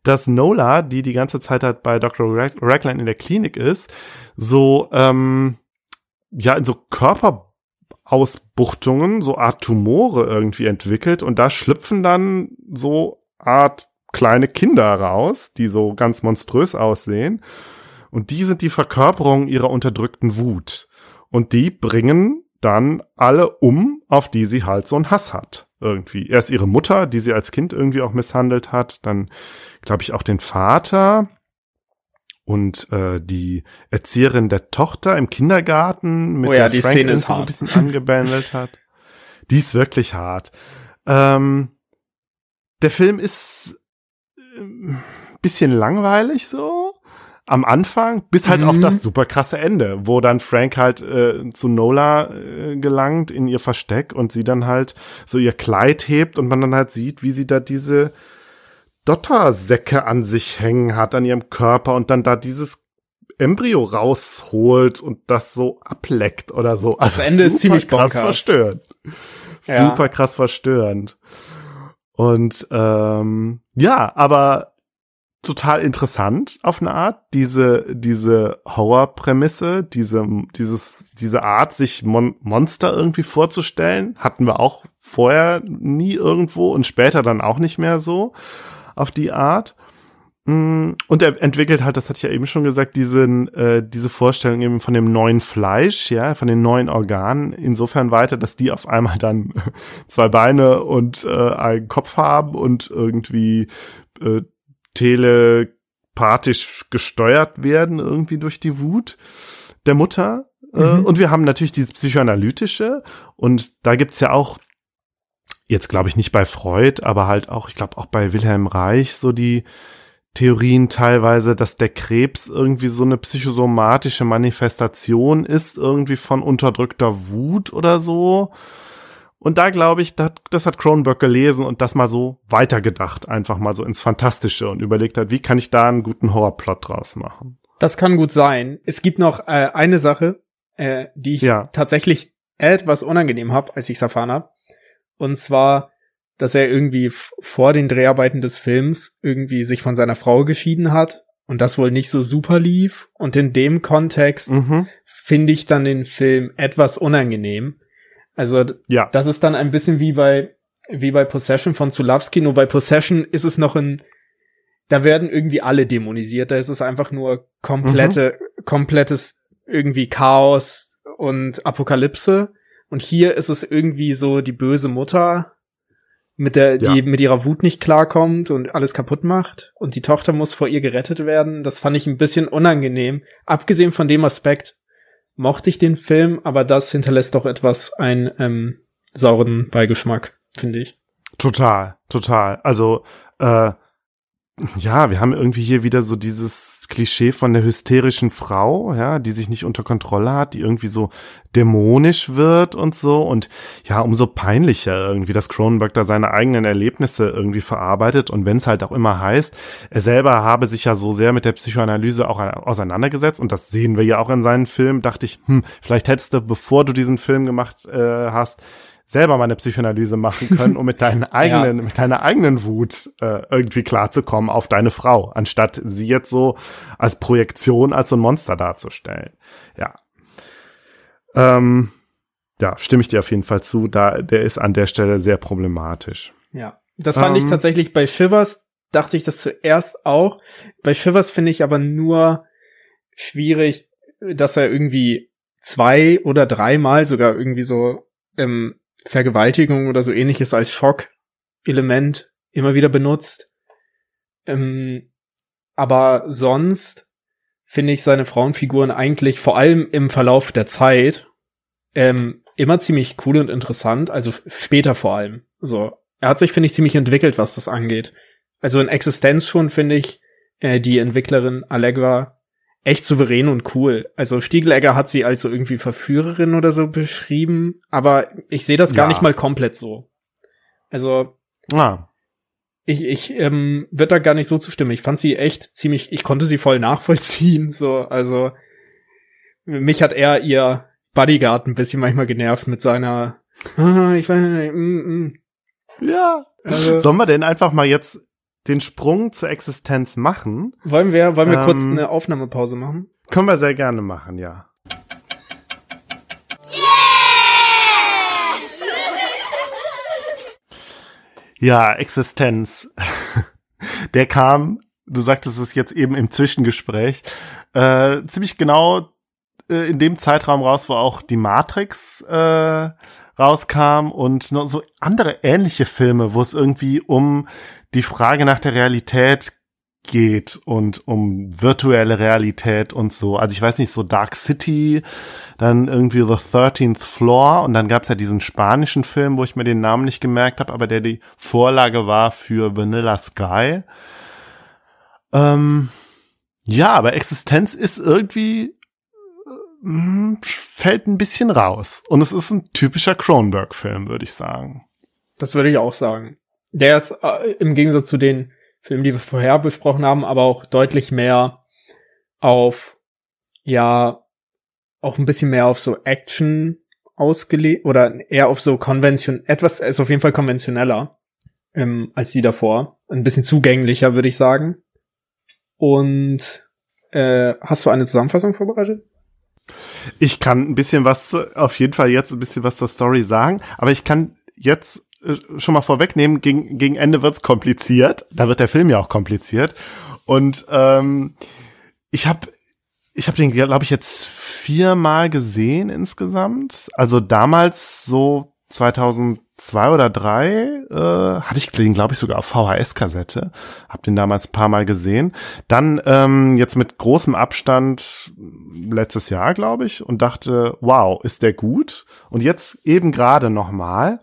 dass Nola, die die ganze Zeit halt bei Dr. Rag- Raglan in der Klinik ist, so, ähm, ja, in so Körperausbuchtungen, so Art Tumore irgendwie entwickelt und da schlüpfen dann so Art kleine Kinder raus, die so ganz monströs aussehen. Und die sind die Verkörperung ihrer unterdrückten Wut. Und die bringen dann alle um, auf die sie halt so einen Hass hat. Irgendwie. Erst ihre Mutter, die sie als Kind irgendwie auch misshandelt hat. Dann, glaube ich, auch den Vater. Und äh, die Erzieherin der Tochter im Kindergarten, mit Oh ja, der die Frank Szene ist irgendwie so ein hart. bisschen angebändelt hat. Die ist wirklich hart. Ähm, der Film ist ähm, bisschen langweilig so am Anfang, bis halt Mhm. auf das super krasse Ende, wo dann Frank halt äh, zu Nola äh, gelangt in ihr Versteck und sie dann halt so ihr Kleid hebt und man dann halt sieht, wie sie da diese Dottersäcke an sich hängen hat, an ihrem Körper und dann da dieses Embryo rausholt und das so ableckt oder so. Also Ende ist ziemlich krass bonkers. verstörend. Ja. Super krass verstörend. Und ähm, ja, aber total interessant auf eine Art, diese, diese Horror-Prämisse, diese, dieses, diese Art, sich Mon Monster irgendwie vorzustellen, hatten wir auch vorher nie irgendwo und später dann auch nicht mehr so auf die Art. Mm, und er entwickelt halt, das hatte ich ja eben schon gesagt, diesen, äh, diese Vorstellung eben von dem neuen Fleisch, ja, von den neuen Organen, insofern weiter, dass die auf einmal dann zwei Beine und äh, einen Kopf haben und irgendwie äh, telepathisch gesteuert werden irgendwie durch die Wut der Mutter. Äh, mhm. Und wir haben natürlich dieses psychoanalytische und da gibt's ja auch jetzt glaube ich nicht bei Freud, aber halt auch, ich glaube auch bei Wilhelm Reich so die Theorien teilweise, dass der Krebs irgendwie so eine psychosomatische Manifestation ist, irgendwie von unterdrückter Wut oder so. Und da glaube ich, das, hat Cronenberg gelesen und das mal so weitergedacht, einfach mal so ins Fantastische und überlegt hat, wie kann ich da einen guten Horrorplot draus machen. Das kann gut sein. Es gibt noch äh, eine Sache, äh, die ich ja. tatsächlich etwas unangenehm habe, als ich es erfahren habe. Und zwar, dass er irgendwie vor den Dreharbeiten des Films irgendwie sich von seiner Frau geschieden hat und das wohl nicht so super lief. Und in dem Kontext mhm. finde ich dann den Film etwas unangenehm also ja. das ist dann ein bisschen wie bei wie bei Possession von Zulawski, nur bei Possession ist es noch ein da werden irgendwie alle dämonisiert, da ist es einfach nur komplette mhm. komplettes irgendwie Chaos und Apokalypse und hier ist es irgendwie so die böse Mutter mit der die ja. mit ihrer Wut nicht klarkommt und alles kaputt macht und die Tochter muss vor ihr gerettet werden. Das fand ich ein bisschen unangenehm, abgesehen von dem Aspekt, mochte ich den Film, aber das hinterlässt doch etwas einen ähm, sauren Beigeschmack, finde ich. Total, total. Also äh, ja, wir haben irgendwie hier wieder so dieses Klischee von der hysterischen Frau, ja, die sich nicht unter Kontrolle hat, die irgendwie so dämonisch wird und so. Und ja, umso peinlicher irgendwie, dass Cronenberg da seine eigenen Erlebnisse irgendwie verarbeitet. Und wenn es halt auch immer heißt, er selber habe sich ja so sehr mit der Psychoanalyse auch auseinandergesetzt. Und das sehen wir ja auch in seinen Filmen, dachte ich, hm, vielleicht hättest du, bevor du diesen Film gemacht äh, hast, selber mal eine Psychoanalyse machen können, um mit deinen eigenen, ja. mit deiner eigenen Wut äh, irgendwie klarzukommen auf deine Frau, anstatt sie jetzt so als Projektion, als so ein Monster darzustellen. Ja. Ähm, ja, stimme ich dir auf jeden Fall zu. Da, der ist an der Stelle sehr problematisch. Ja. Das fand ähm, ich tatsächlich bei Shivers, dachte ich das zuerst auch. Bei Shivers finde ich aber nur schwierig, dass er irgendwie zwei oder dreimal sogar irgendwie so ähm, Vergewaltigung oder so ähnliches als Schockelement immer wieder benutzt. Ähm, aber sonst finde ich seine Frauenfiguren eigentlich vor allem im Verlauf der Zeit ähm, immer ziemlich cool und interessant, also später vor allem. So, er hat sich finde ich ziemlich entwickelt, was das angeht. Also in Existenz schon finde ich äh, die Entwicklerin Allegra echt souverän und cool. Also Stiegelegger hat sie als so irgendwie Verführerin oder so beschrieben, aber ich sehe das gar ja. nicht mal komplett so. Also ah. ich, ich ähm, wird da gar nicht so zustimmen. Ich fand sie echt ziemlich, ich konnte sie voll nachvollziehen. So, also mich hat er ihr Bodyguard ein bisschen manchmal genervt mit seiner ah, ich weiß nicht, mm, mm. Ja. Also, Sollen wir denn einfach mal jetzt den Sprung zur Existenz machen. Wollen wir, wollen wir ähm, kurz eine Aufnahmepause machen? Können wir sehr gerne machen, ja. Ja, Existenz. Der kam, du sagtest es jetzt eben im Zwischengespräch, äh, ziemlich genau äh, in dem Zeitraum raus, wo auch die Matrix äh, rauskam und noch so andere ähnliche Filme, wo es irgendwie um die Frage nach der Realität geht und um virtuelle Realität und so. Also ich weiß nicht, so Dark City, dann irgendwie The 13th Floor und dann gab's ja diesen spanischen Film, wo ich mir den Namen nicht gemerkt habe, aber der die Vorlage war für Vanilla Sky. Ähm, ja, aber Existenz ist irgendwie äh, fällt ein bisschen raus. Und es ist ein typischer Cronenberg-Film, würde ich sagen. Das würde ich auch sagen der ist äh, im Gegensatz zu den Filmen, die wir vorher besprochen haben, aber auch deutlich mehr auf, ja, auch ein bisschen mehr auf so Action ausgelegt oder eher auf so konvention, etwas ist auf jeden Fall konventioneller ähm, als die davor. Ein bisschen zugänglicher, würde ich sagen. Und äh, hast du eine Zusammenfassung vorbereitet? Ich kann ein bisschen was, auf jeden Fall jetzt ein bisschen was zur Story sagen, aber ich kann jetzt schon mal vorwegnehmen, gegen, gegen Ende wird's kompliziert. Da wird der Film ja auch kompliziert. Und ähm, ich habe ich hab den, glaube ich, jetzt viermal gesehen insgesamt. Also damals so 2002 oder drei äh, hatte ich den, glaube ich, sogar auf VHS-Kassette. Hab den damals paar Mal gesehen. Dann ähm, jetzt mit großem Abstand letztes Jahr, glaube ich, und dachte, wow, ist der gut? Und jetzt eben gerade noch mal.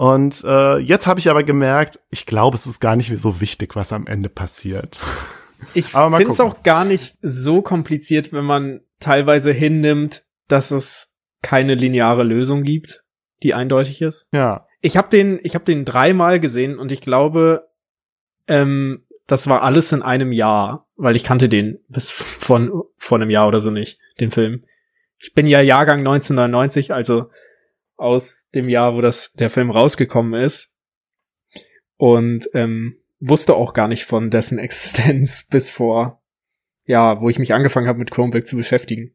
Und äh, jetzt habe ich aber gemerkt, ich glaube, es ist gar nicht mehr so wichtig, was am Ende passiert. Ich finde es auch gar nicht so kompliziert, wenn man teilweise hinnimmt, dass es keine lineare Lösung gibt, die eindeutig ist. Ja. Ich habe den, ich habe den dreimal gesehen und ich glaube, ähm, das war alles in einem Jahr, weil ich kannte den bis von vor einem Jahr oder so nicht, den Film. Ich bin ja Jahrgang 1999, also aus dem Jahr, wo das der Film rausgekommen ist und ähm, wusste auch gar nicht von dessen Existenz bis vor ja, wo ich mich angefangen habe mit Chromebook zu beschäftigen.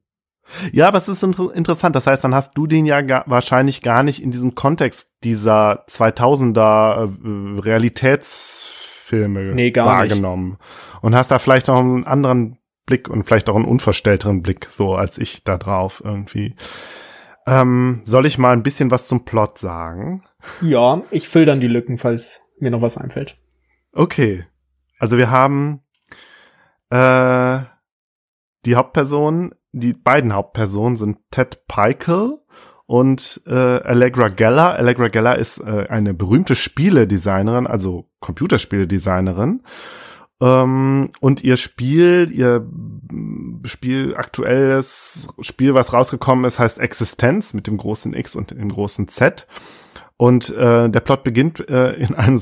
Ja, aber es ist inter interessant. Das heißt, dann hast du den ja ga wahrscheinlich gar nicht in diesem Kontext dieser 2000er äh, Realitätsfilme nee, wahrgenommen nicht. und hast da vielleicht auch einen anderen Blick und vielleicht auch einen unverstellteren Blick so als ich da drauf irgendwie. Ähm, soll ich mal ein bisschen was zum Plot sagen? Ja, ich fülle dann die Lücken, falls mir noch was einfällt. Okay. Also wir haben äh, die Hauptpersonen, die beiden Hauptpersonen sind Ted Peikel und äh, Allegra Geller. Allegra Geller ist äh, eine berühmte Spieledesignerin, also Computerspieledesignerin. Ähm, und ihr Spiel, ihr Spiel, aktuelles Spiel, was rausgekommen ist, heißt Existenz mit dem großen X und dem großen Z. Und äh, der Plot beginnt äh, in einem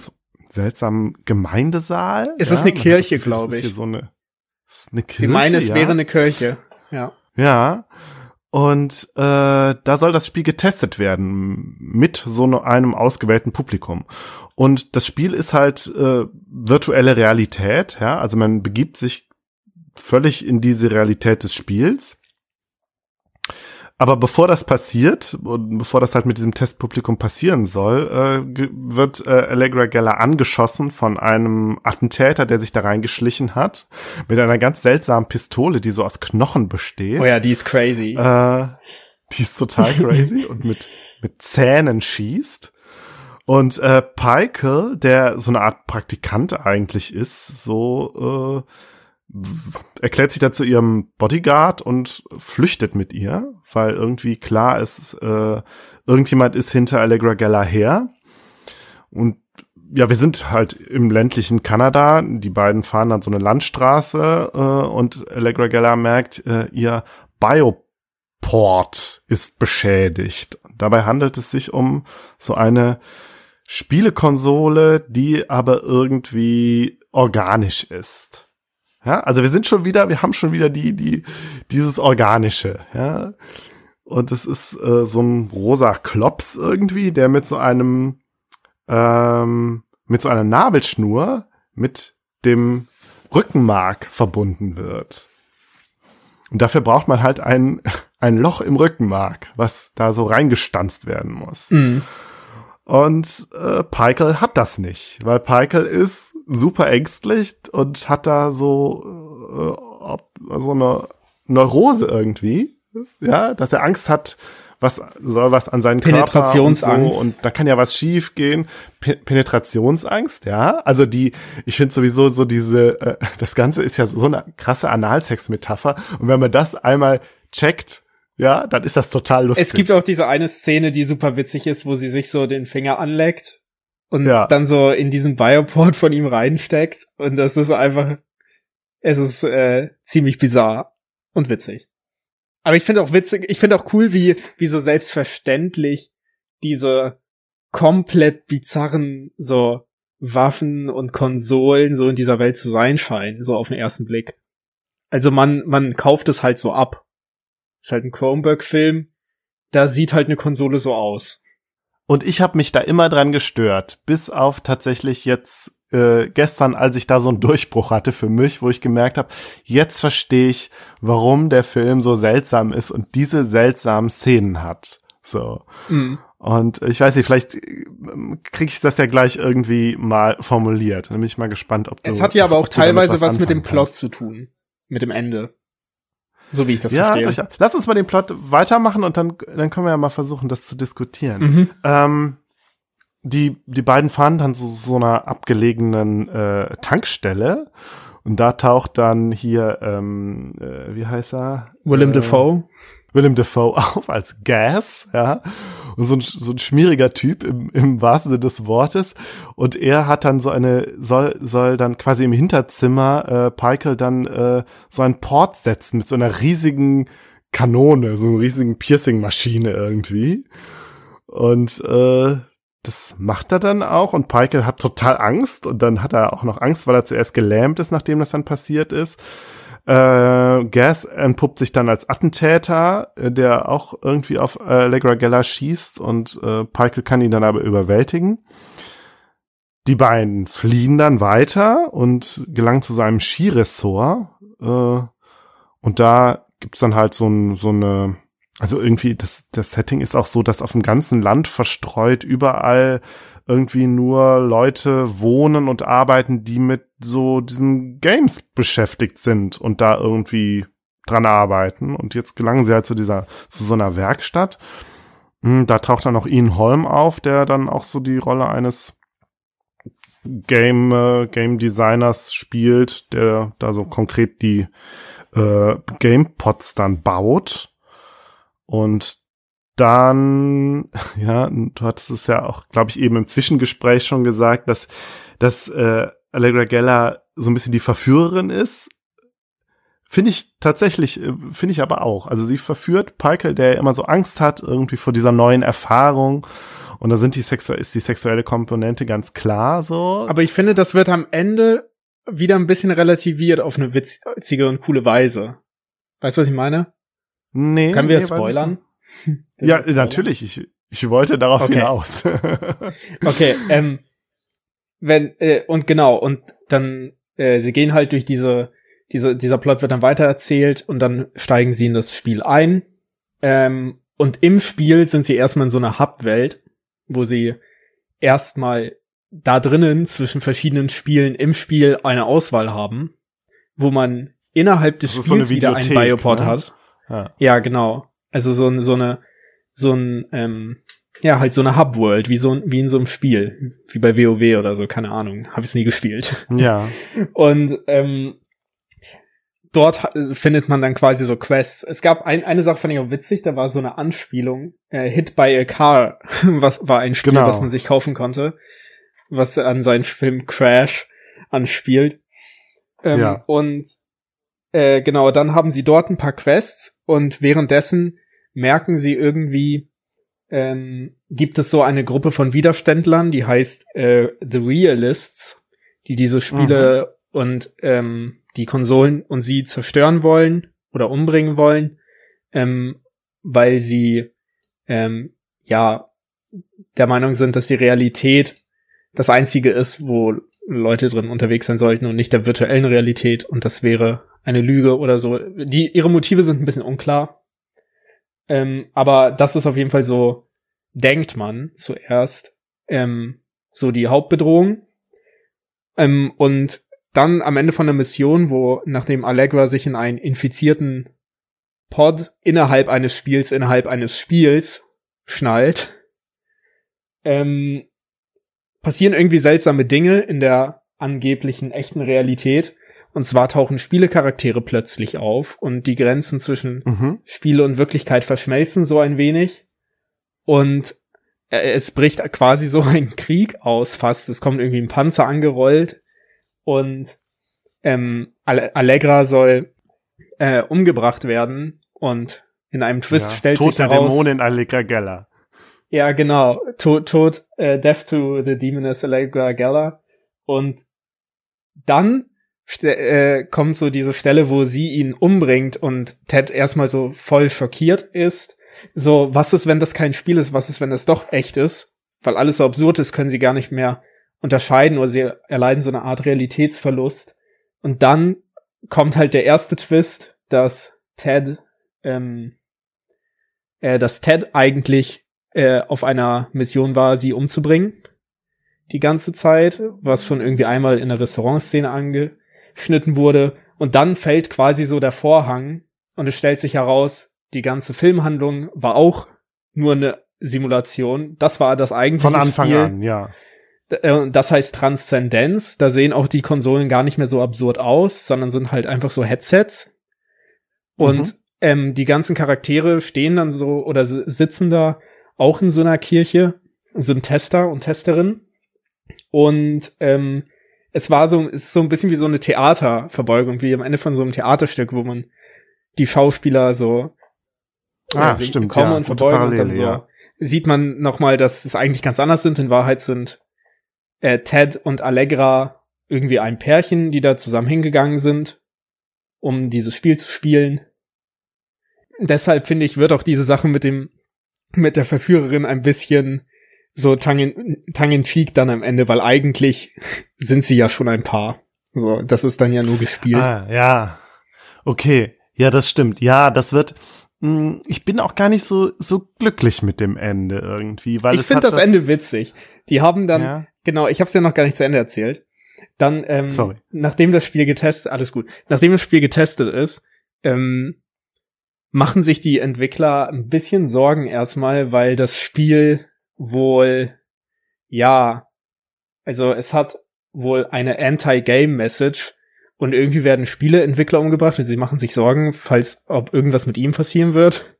seltsamen Gemeindesaal. Es ja, ist eine Kirche, glaube ich. So eine, ist eine Kirche. Sie meinen, es ja. wäre eine Kirche. Ja. Ja. Und äh, da soll das Spiel getestet werden mit so einem ausgewählten Publikum. Und das Spiel ist halt äh, virtuelle Realität, ja. Also man begibt sich völlig in diese Realität des Spiels. Aber bevor das passiert und bevor das halt mit diesem Testpublikum passieren soll, äh, wird äh, Allegra Geller angeschossen von einem Attentäter, der sich da reingeschlichen hat, mit einer ganz seltsamen Pistole, die so aus Knochen besteht. Oh ja, die ist crazy. Äh, die ist total crazy und mit, mit Zähnen schießt. Und äh, Peikel, der so eine Art Praktikant eigentlich ist, so äh, erklärt sich dazu ihrem Bodyguard und flüchtet mit ihr, weil irgendwie klar ist, äh, irgendjemand ist hinter Allegra Geller her. Und ja, wir sind halt im ländlichen Kanada. Die beiden fahren dann so eine Landstraße äh, und Allegra Geller merkt, äh, ihr Bioport ist beschädigt. Dabei handelt es sich um so eine Spielekonsole, die aber irgendwie organisch ist. Ja, also wir sind schon wieder, wir haben schon wieder die, die, dieses Organische, ja. Und es ist äh, so ein rosa Klops irgendwie, der mit so einem, ähm, mit so einer Nabelschnur mit dem Rückenmark verbunden wird. Und dafür braucht man halt ein, ein Loch im Rückenmark, was da so reingestanzt werden muss. Mhm. Und äh, Peikel hat das nicht, weil Peikel ist super ängstlich und hat da so äh, so eine Neurose irgendwie, ja, dass er Angst hat, was soll was an seinen Penetrationsangst. Körper und, so, und da kann ja was schief gehen. Pe Penetrationsangst, ja. Also die, ich finde sowieso so diese, äh, das Ganze ist ja so eine krasse Analsex-Metapher. Und wenn man das einmal checkt, ja, dann ist das total lustig. Es gibt auch diese eine Szene, die super witzig ist, wo sie sich so den Finger anleckt und Ja. dann so in diesen Bioport von ihm reinsteckt und das ist einfach, es ist äh, ziemlich bizarr und witzig. Aber ich finde auch witzig, ich finde auch cool, wie wie so selbstverständlich diese komplett bizarren so Waffen und Konsolen so in dieser Welt zu sein scheinen, so auf den ersten Blick. Also man man kauft es halt so ab. Ist halt ein Chromebook-Film, da sieht halt eine Konsole so aus. Und ich habe mich da immer dran gestört, bis auf tatsächlich jetzt äh, gestern, als ich da so einen Durchbruch hatte für mich, wo ich gemerkt habe, jetzt verstehe ich, warum der Film so seltsam ist und diese seltsamen Szenen hat. So. Mhm. Und ich weiß nicht, vielleicht ähm, kriege ich das ja gleich irgendwie mal formuliert. Da bin ich mal gespannt, ob du. Es hat ja aber auch teilweise was, was mit dem Plot kannst. zu tun. Mit dem Ende. So wie ich das ja, verstehe. Durch, lass uns mal den Plot weitermachen und dann, dann können wir ja mal versuchen, das zu diskutieren. Mhm. Ähm, die, die beiden fahren dann zu so, so einer abgelegenen äh, Tankstelle und da taucht dann hier, ähm, äh, wie heißt er? Willem äh, Dafoe. Willem Dafoe auf als Gas, ja. Und so ein, so ein schmieriger Typ im, im wahrsten Sinne des Wortes. Und er hat dann so eine, soll, soll dann quasi im Hinterzimmer äh, Peikel dann äh, so einen Port setzen mit so einer riesigen Kanone, so einer riesigen Piercing-Maschine irgendwie. Und äh, das macht er dann auch und Peikel hat total Angst und dann hat er auch noch Angst, weil er zuerst gelähmt ist, nachdem das dann passiert ist. Äh, Gas entpuppt sich dann als Attentäter, äh, der auch irgendwie auf äh, Allegra Geller schießt und äh, Peikel kann ihn dann aber überwältigen. Die beiden fliehen dann weiter und gelangen zu seinem Skiressort. Äh, und da gibt's dann halt so, ein, so eine also irgendwie, das, das Setting ist auch so, dass auf dem ganzen Land verstreut überall irgendwie nur Leute wohnen und arbeiten, die mit so diesen Games beschäftigt sind und da irgendwie dran arbeiten. Und jetzt gelangen sie halt zu dieser, zu so einer Werkstatt. Hm, da taucht dann auch Ian Holm auf, der dann auch so die Rolle eines Game, äh, Game Designers spielt, der da so konkret die äh, Gamepods dann baut und dann, ja, du hattest es ja auch, glaube ich, eben im Zwischengespräch schon gesagt, dass, dass äh, Allegra Geller so ein bisschen die Verführerin ist. Finde ich tatsächlich, äh, finde ich aber auch. Also sie verführt Peikel, der immer so Angst hat, irgendwie vor dieser neuen Erfahrung. Und da sind die sexu ist die sexuelle Komponente ganz klar so. Aber ich finde, das wird am Ende wieder ein bisschen relativiert auf eine witzige und coole Weise. Weißt du, was ich meine? Nee. Können wir nee, spoilern? ja, natürlich. Ich, ich wollte darauf okay. hinaus. okay, ähm, wenn, äh, und genau, und dann, äh, sie gehen halt durch diese, diese, dieser Plot wird dann weitererzählt und dann steigen sie in das Spiel ein. Ähm, und im Spiel sind sie erstmal in so einer Hub-Welt, wo sie erstmal da drinnen zwischen verschiedenen Spielen im Spiel eine Auswahl haben, wo man innerhalb des Spiels so wieder einen Bioport ne? hat. Ja. ja, genau. Also so, so eine, so ein, ähm, ja, halt so eine Hub-World, wie so wie in so einem Spiel, wie bei WoW oder so, keine Ahnung, habe ich nie gespielt. Ja. Und ähm, dort findet man dann quasi so Quests. Es gab ein, eine Sache, fand ich auch witzig, da war so eine Anspielung, äh, Hit by a Car, was war ein Spiel, genau. was man sich kaufen konnte, was an seinen Film Crash anspielt. Ähm, ja. Und äh, genau, dann haben sie dort ein paar Quests und währenddessen merken sie irgendwie, ähm, gibt es so eine Gruppe von Widerständlern, die heißt äh, The Realists, die diese Spiele mhm. und ähm, die Konsolen und sie zerstören wollen oder umbringen wollen, ähm, weil sie ähm, ja der Meinung sind, dass die Realität das einzige ist, wo Leute drin unterwegs sein sollten und nicht der virtuellen Realität und das wäre eine Lüge oder so. Die, ihre Motive sind ein bisschen unklar. Ähm, aber das ist auf jeden Fall so, denkt man zuerst, ähm, so die Hauptbedrohung. Ähm, und dann am Ende von der Mission, wo nachdem Allegra sich in einen infizierten Pod innerhalb eines Spiels, innerhalb eines Spiels schnallt, ähm, passieren irgendwie seltsame Dinge in der angeblichen echten Realität und zwar tauchen Spielecharaktere plötzlich auf und die Grenzen zwischen mhm. Spiele und Wirklichkeit verschmelzen so ein wenig. Und es bricht quasi so ein Krieg aus fast. Es kommt irgendwie ein Panzer angerollt und ähm, Allegra soll äh, umgebracht werden und in einem Twist ja, stellt sich heraus... Tod der Dämonin Allegra Geller. Ja, genau. Tod, Tod äh, Death to the Demoness Allegra Geller. Und dann äh, kommt so diese Stelle, wo sie ihn umbringt und Ted erstmal so voll schockiert ist. So, was ist, wenn das kein Spiel ist? Was ist, wenn das doch echt ist? Weil alles so absurd ist, können sie gar nicht mehr unterscheiden oder sie erleiden so eine Art Realitätsverlust. Und dann kommt halt der erste Twist, dass Ted, ähm, äh, dass Ted eigentlich äh, auf einer Mission war, sie umzubringen. Die ganze Zeit, was schon irgendwie einmal in der Restaurantszene angeschnitten wurde. Und dann fällt quasi so der Vorhang und es stellt sich heraus, die ganze Filmhandlung war auch nur eine Simulation. Das war das eigentliche Von Anfang Spiel. an, ja. Äh, Das heißt Transzendenz. Da sehen auch die Konsolen gar nicht mehr so absurd aus, sondern sind halt einfach so Headsets. Und Mhm. ähm, die ganzen Charaktere stehen dann so oder si- sitzen da auch in so einer Kirche, sind Tester und Testerinnen. Und ähm, es war so, es ist so ein bisschen wie so eine Theaterverbeugung, wie am Ende von so einem Theaterstück, wo man die Schauspieler so Ah, äh, sie stimmt, kommen ja, und verbeugen und dann so ja. sieht man noch mal, dass es eigentlich ganz anders sind. In Wahrheit sind äh, Ted und Allegra irgendwie ein Pärchen, die da zusammen hingegangen sind, um dieses Spiel zu spielen. Deshalb finde ich, wird auch diese Sache mit dem mit der Verführerin ein bisschen so tongue in cheek dann am Ende, weil eigentlich sind sie ja schon ein Paar. So, das ist dann ja nur gespielt. Ah, ja. Okay. Ja, das stimmt. Ja, das wird. mh, Ich bin auch gar nicht so so glücklich mit dem Ende irgendwie, weil ich finde hat das, Ende witzig. Die haben dann, Ja. genau, ich habe es ja noch gar nicht zu Ende erzählt. Dann, ähm, Sorry. nachdem das Spiel getestet, alles gut, nachdem das Spiel getestet ist, ähm, machen sich die Entwickler ein bisschen Sorgen erstmal, weil das Spiel wohl, ja, also es hat wohl eine Anti-Game-Message und irgendwie werden Spieleentwickler umgebracht und sie machen sich Sorgen, falls ob irgendwas mit ihm passieren wird.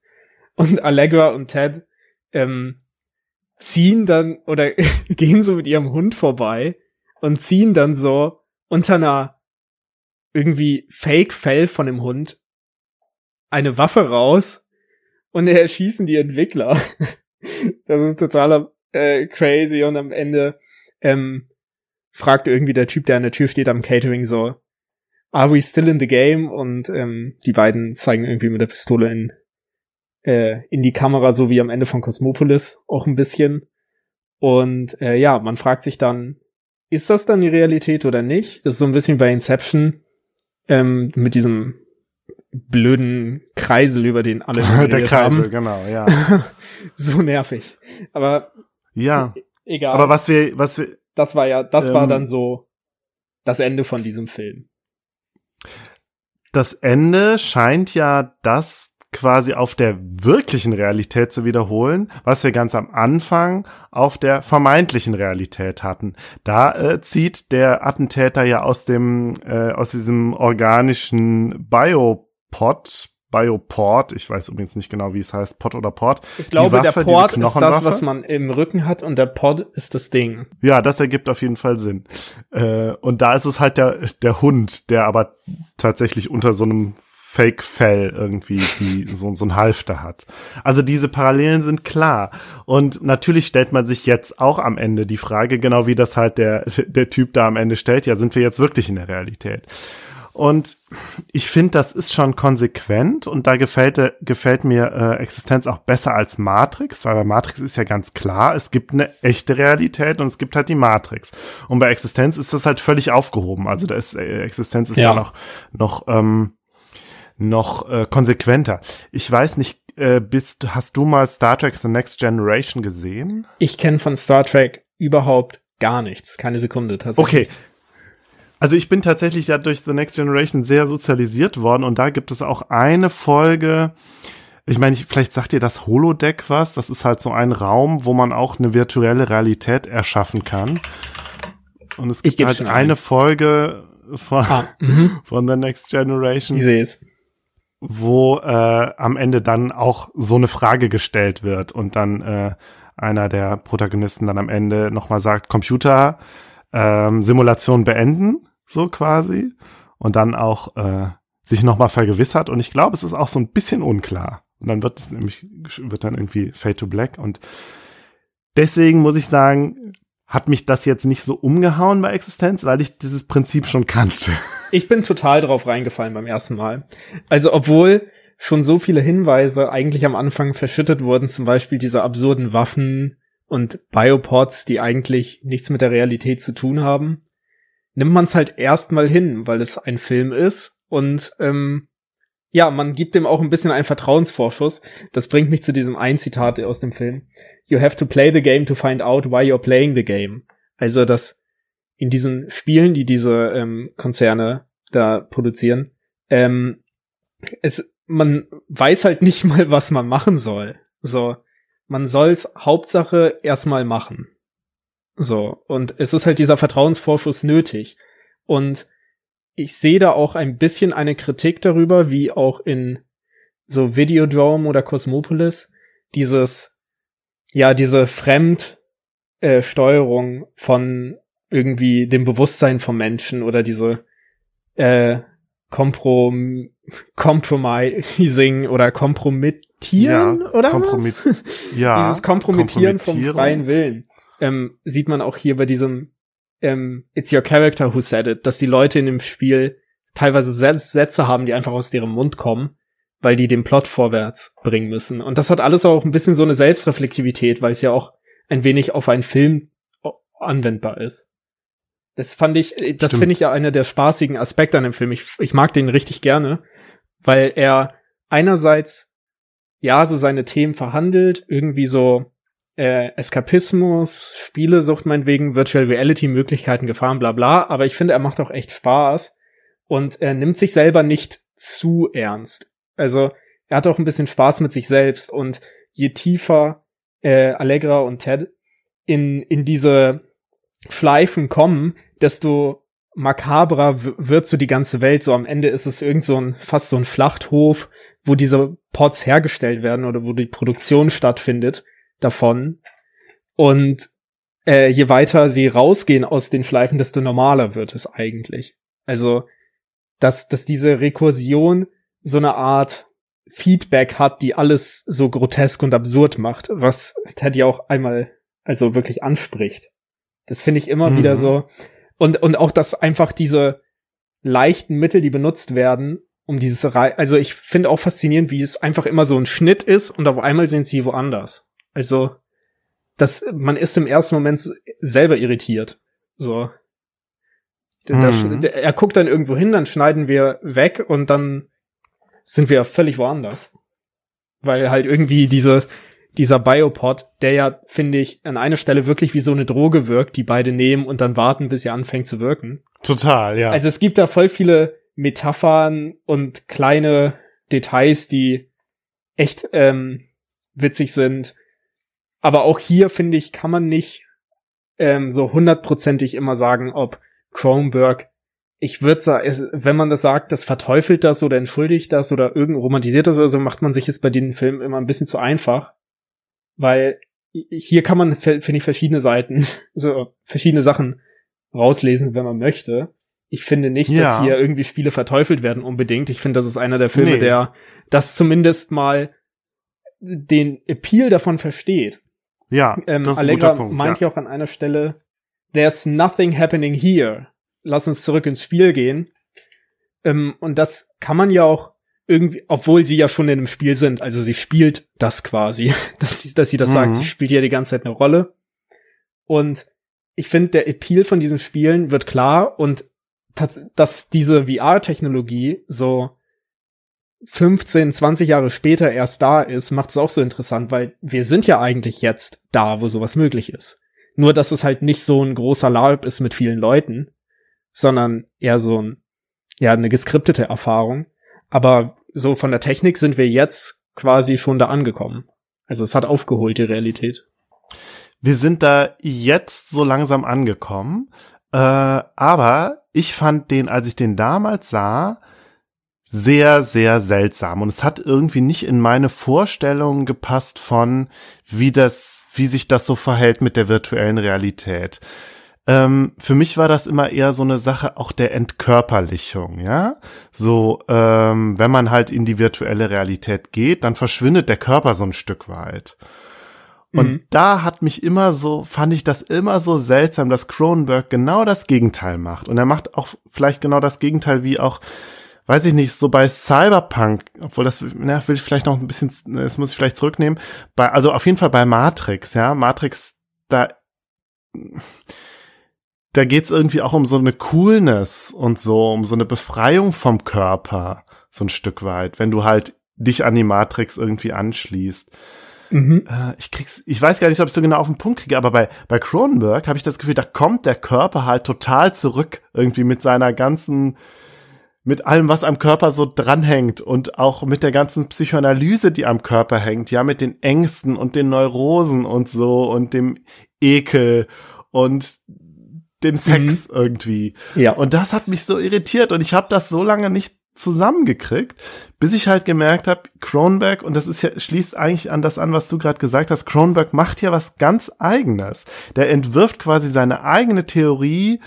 Und Allegra und Ted ähm, ziehen dann oder gehen so mit ihrem Hund vorbei und ziehen dann so unter einer irgendwie Fake-Fell von dem Hund eine Waffe raus und erschießen die Entwickler. das ist totaler äh, crazy und am Ende ähm, fragt irgendwie der Typ, der an der Tür steht am Catering so, are we still in the game? Und ähm, die beiden zeigen irgendwie mit der Pistole in, äh, in die Kamera, so wie am Ende von Cosmopolis auch ein bisschen. Und äh, ja, man fragt sich dann, ist das dann die Realität oder nicht? Das ist so ein bisschen bei Inception ähm, mit diesem blöden Kreisel, über den alle der Kreisel, haben. genau, ja. so nervig. Aber Ja. egal. Aber was wir, was wir, das war ja, das war Ähm, dann so das Ende von diesem Film. das Ende scheint ja das quasi auf der wirklichen Realität zu wiederholen, was wir ganz am Anfang auf der vermeintlichen Realität hatten. Da äh, zieht der Attentäter ja aus dem äh, aus diesem organischen Biopod Bioport, ich weiß übrigens nicht genau, wie es heißt, Pot oder Port. Ich glaube, Waffe, der Port ist das, was man im Rücken hat und der Pod ist das Ding. Ja, das ergibt auf jeden Fall Sinn. Äh, und da ist es halt der, der Hund, der aber tatsächlich unter so einem Fake-Fell irgendwie die, so, so ein Halfter hat. Also diese Parallelen sind klar. Und natürlich stellt man sich jetzt auch am Ende die Frage, genau wie das halt der, der Typ da am Ende stellt, ja, sind wir jetzt wirklich in der Realität? Und ich finde, das ist schon konsequent und da gefällt, äh, gefällt mir äh, Existenz auch besser als Matrix, weil bei Matrix ist ja ganz klar, es gibt eine echte Realität und es gibt halt die Matrix. Und bei Existenz ist das halt völlig aufgehoben. Also da ist äh, Existenz ist Ja. da noch noch ähm, noch äh, konsequenter. Ich weiß nicht, äh, bist hast du mal Star Trek The Next Generation gesehen? Ich kenne von Star Trek überhaupt gar nichts. Keine Sekunde tatsächlich. Okay. Also ich bin tatsächlich ja durch The Next Generation sehr sozialisiert worden und da gibt es auch eine Folge, ich meine, ich- vielleicht sagt ihr das Holodeck was, das ist halt so ein Raum, wo man auch eine virtuelle Realität erschaffen kann. Und es gibt halt eine ein. Folge von, Ah, mhm. von The Next Generation, Ich sehe es. wo äh, am Ende dann auch so eine Frage gestellt wird und dann äh, einer der Protagonisten dann am Ende nochmal sagt, Computer, ähm, Simulation beenden, so quasi, und dann auch äh, sich nochmal vergewissert. Und ich glaube, es ist auch so ein bisschen unklar. Und dann wird es nämlich, wird dann irgendwie Fade to Black. Und deswegen muss ich sagen, hat mich das jetzt nicht so umgehauen bei Existenz, weil ich dieses Prinzip schon kannte. Ich bin total drauf reingefallen beim ersten Mal. Also, obwohl schon so viele Hinweise eigentlich am Anfang verschüttet wurden, zum Beispiel diese absurden Waffen und Biopods, die eigentlich nichts mit der Realität zu tun haben, nimmt man es halt erstmal hin, weil es ein Film ist und ähm, ja, man gibt dem auch ein bisschen einen Vertrauensvorschuss. Das bringt mich zu diesem ein Zitat aus dem Film. You have to play the game to find out why you're playing the game. Also, dass in diesen Spielen, die diese ähm, Konzerne da produzieren, ähm, es, man weiß halt nicht mal, was man machen soll. So, man soll's Hauptsache erstmal machen. So, und es ist halt dieser Vertrauensvorschuss nötig. Und ich sehe da auch ein bisschen eine Kritik darüber, wie auch in so Videodrome oder Cosmopolis, dieses, ja, diese Fremdsteuerung äh, von irgendwie dem Bewusstsein vom Menschen oder diese äh, Komprom Compromising oder Kompromittieren ja, oder Kompromit was? Ja, dieses Kompromittieren vom freien Willen ähm, sieht man auch hier bei diesem ähm, It's your character who said it, dass die Leute in dem Spiel teilweise Sätze haben, die einfach aus deren Mund kommen, weil die den Plot vorwärts bringen müssen. Und das hat alles auch ein bisschen so eine Selbstreflektivität, weil es ja auch ein wenig auf einen Film anwendbar ist. Das fand ich, äh, das finde ich ja einer der spaßigen Aspekte an dem Film. Ich, ich mag den richtig gerne, weil er einerseits ja so seine Themen verhandelt, irgendwie so äh, Eskapismus, Spielesucht meinetwegen, Virtual Reality Möglichkeiten, Gefahren, bla bla, aber ich finde, er macht auch echt Spaß und er nimmt sich selber nicht zu ernst. Also er hat auch ein bisschen Spaß mit sich selbst und je tiefer äh, Allegra und Ted in, in diese Schleifen kommen, desto makabrer wird so die ganze Welt. So am Ende ist es irgend so ein, fast so ein Schlachthof, wo diese Pods hergestellt werden oder wo die Produktion stattfindet davon. Und äh, je weiter sie rausgehen aus den Schleifen, desto normaler wird es eigentlich. Also, dass, dass diese Rekursion so eine Art Feedback hat, die alles so grotesk und absurd macht, was Teddy auch einmal also wirklich anspricht. Das finde ich immer mhm. wieder so. Und, und auch, dass einfach diese leichten Mittel, die benutzt werden, um dieses Re also ich finde auch faszinierend, wie es einfach immer so ein Schnitt ist und auf einmal sind sie woanders. Also, das, man ist im ersten Moment selber irritiert. So. Mhm. Das, er guckt dann irgendwo hin, dann schneiden wir weg und dann sind wir völlig woanders. Weil halt irgendwie diese, dieser Biopod, der ja, finde ich, an einer Stelle wirklich wie so eine Droge wirkt, die beide nehmen und dann warten, bis sie anfängt zu wirken. Total, ja. Also es gibt da voll viele Metaphern und kleine Details, die echt ähm, witzig sind. Aber auch hier, finde ich, kann man nicht ähm, so hundertprozentig immer sagen, ob Kronberg, ich würde sagen, wenn man das sagt, das verteufelt das oder entschuldigt das oder irgend romantisiert das oder so, macht man sich es bei den Filmen immer ein bisschen zu einfach. Weil hier kann man, finde ich, verschiedene Seiten, so verschiedene Sachen rauslesen, wenn man möchte. Ich finde nicht, ja. dass hier irgendwie Spiele verteufelt werden unbedingt. Ich finde, das ist einer der Filme, nee. der das zumindest mal den Appeal davon versteht. Ja, ähm, das ist Allegra ein guter Punkt, meint ja. auch an einer Stelle, there's nothing happening here. Lass uns zurück ins Spiel gehen. Ähm, und das kann man ja auch irgendwie, obwohl sie ja schon in einem Spiel sind, also sie spielt das quasi, dass sie, dass sie das mhm. sagt, sie spielt ja die ganze Zeit eine Rolle. Und ich finde, der Appeal von diesen Spielen wird klar und dass diese VR-Technologie so 15, 20 Jahre später erst da ist, macht es auch so interessant, weil wir sind ja eigentlich jetzt da, wo sowas möglich ist. Nur, dass es halt nicht so ein großer LARP ist mit vielen Leuten, sondern eher so ein, ja, eine geskriptete Erfahrung. Aber so von der Technik sind wir jetzt quasi schon da angekommen. Also es hat aufgeholt, die Realität. Wir sind da jetzt so langsam angekommen. Äh, aber ich fand den, als ich den damals sah, sehr, sehr seltsam. Und es hat irgendwie nicht in meine Vorstellungen gepasst von, wie das, wie sich das so verhält mit der virtuellen Realität. Ähm, für mich war das immer eher so eine Sache auch der Entkörperlichung, ja. So, ähm, wenn man halt in die virtuelle Realität geht, dann verschwindet der Körper so ein Stück weit. Und mhm. da hat mich immer so, fand ich das immer so seltsam, dass Cronenberg genau das Gegenteil macht. Und er macht auch vielleicht genau das Gegenteil wie auch weiß ich nicht, so bei Cyberpunk, obwohl das, na, will ich vielleicht noch ein bisschen, das muss ich vielleicht zurücknehmen, bei, also auf jeden Fall bei Matrix, ja, Matrix da, da geht's irgendwie auch um so eine Coolness und so, um so eine Befreiung vom Körper, so ein Stück weit, wenn du halt dich an die Matrix irgendwie anschließt. Mhm. Äh, ich krieg's, ich weiß gar nicht, ob ich so genau auf den Punkt kriege, aber bei, bei Cronenberg habe ich das Gefühl, da kommt der Körper halt total zurück, irgendwie mit seiner ganzen, mit allem, was am Körper so dranhängt und auch mit der ganzen Psychoanalyse, die am Körper hängt, ja, mit den Ängsten und den Neurosen und so und dem Ekel und dem Sex mhm. irgendwie. Ja. Und das hat mich so irritiert und ich habe das so lange nicht zusammengekriegt, bis ich halt gemerkt habe, Kronberg, und das ist ja, schließt eigentlich an das an, was du gerade gesagt hast, Kronberg macht ja was ganz eigenes. Der entwirft quasi seine eigene Theorie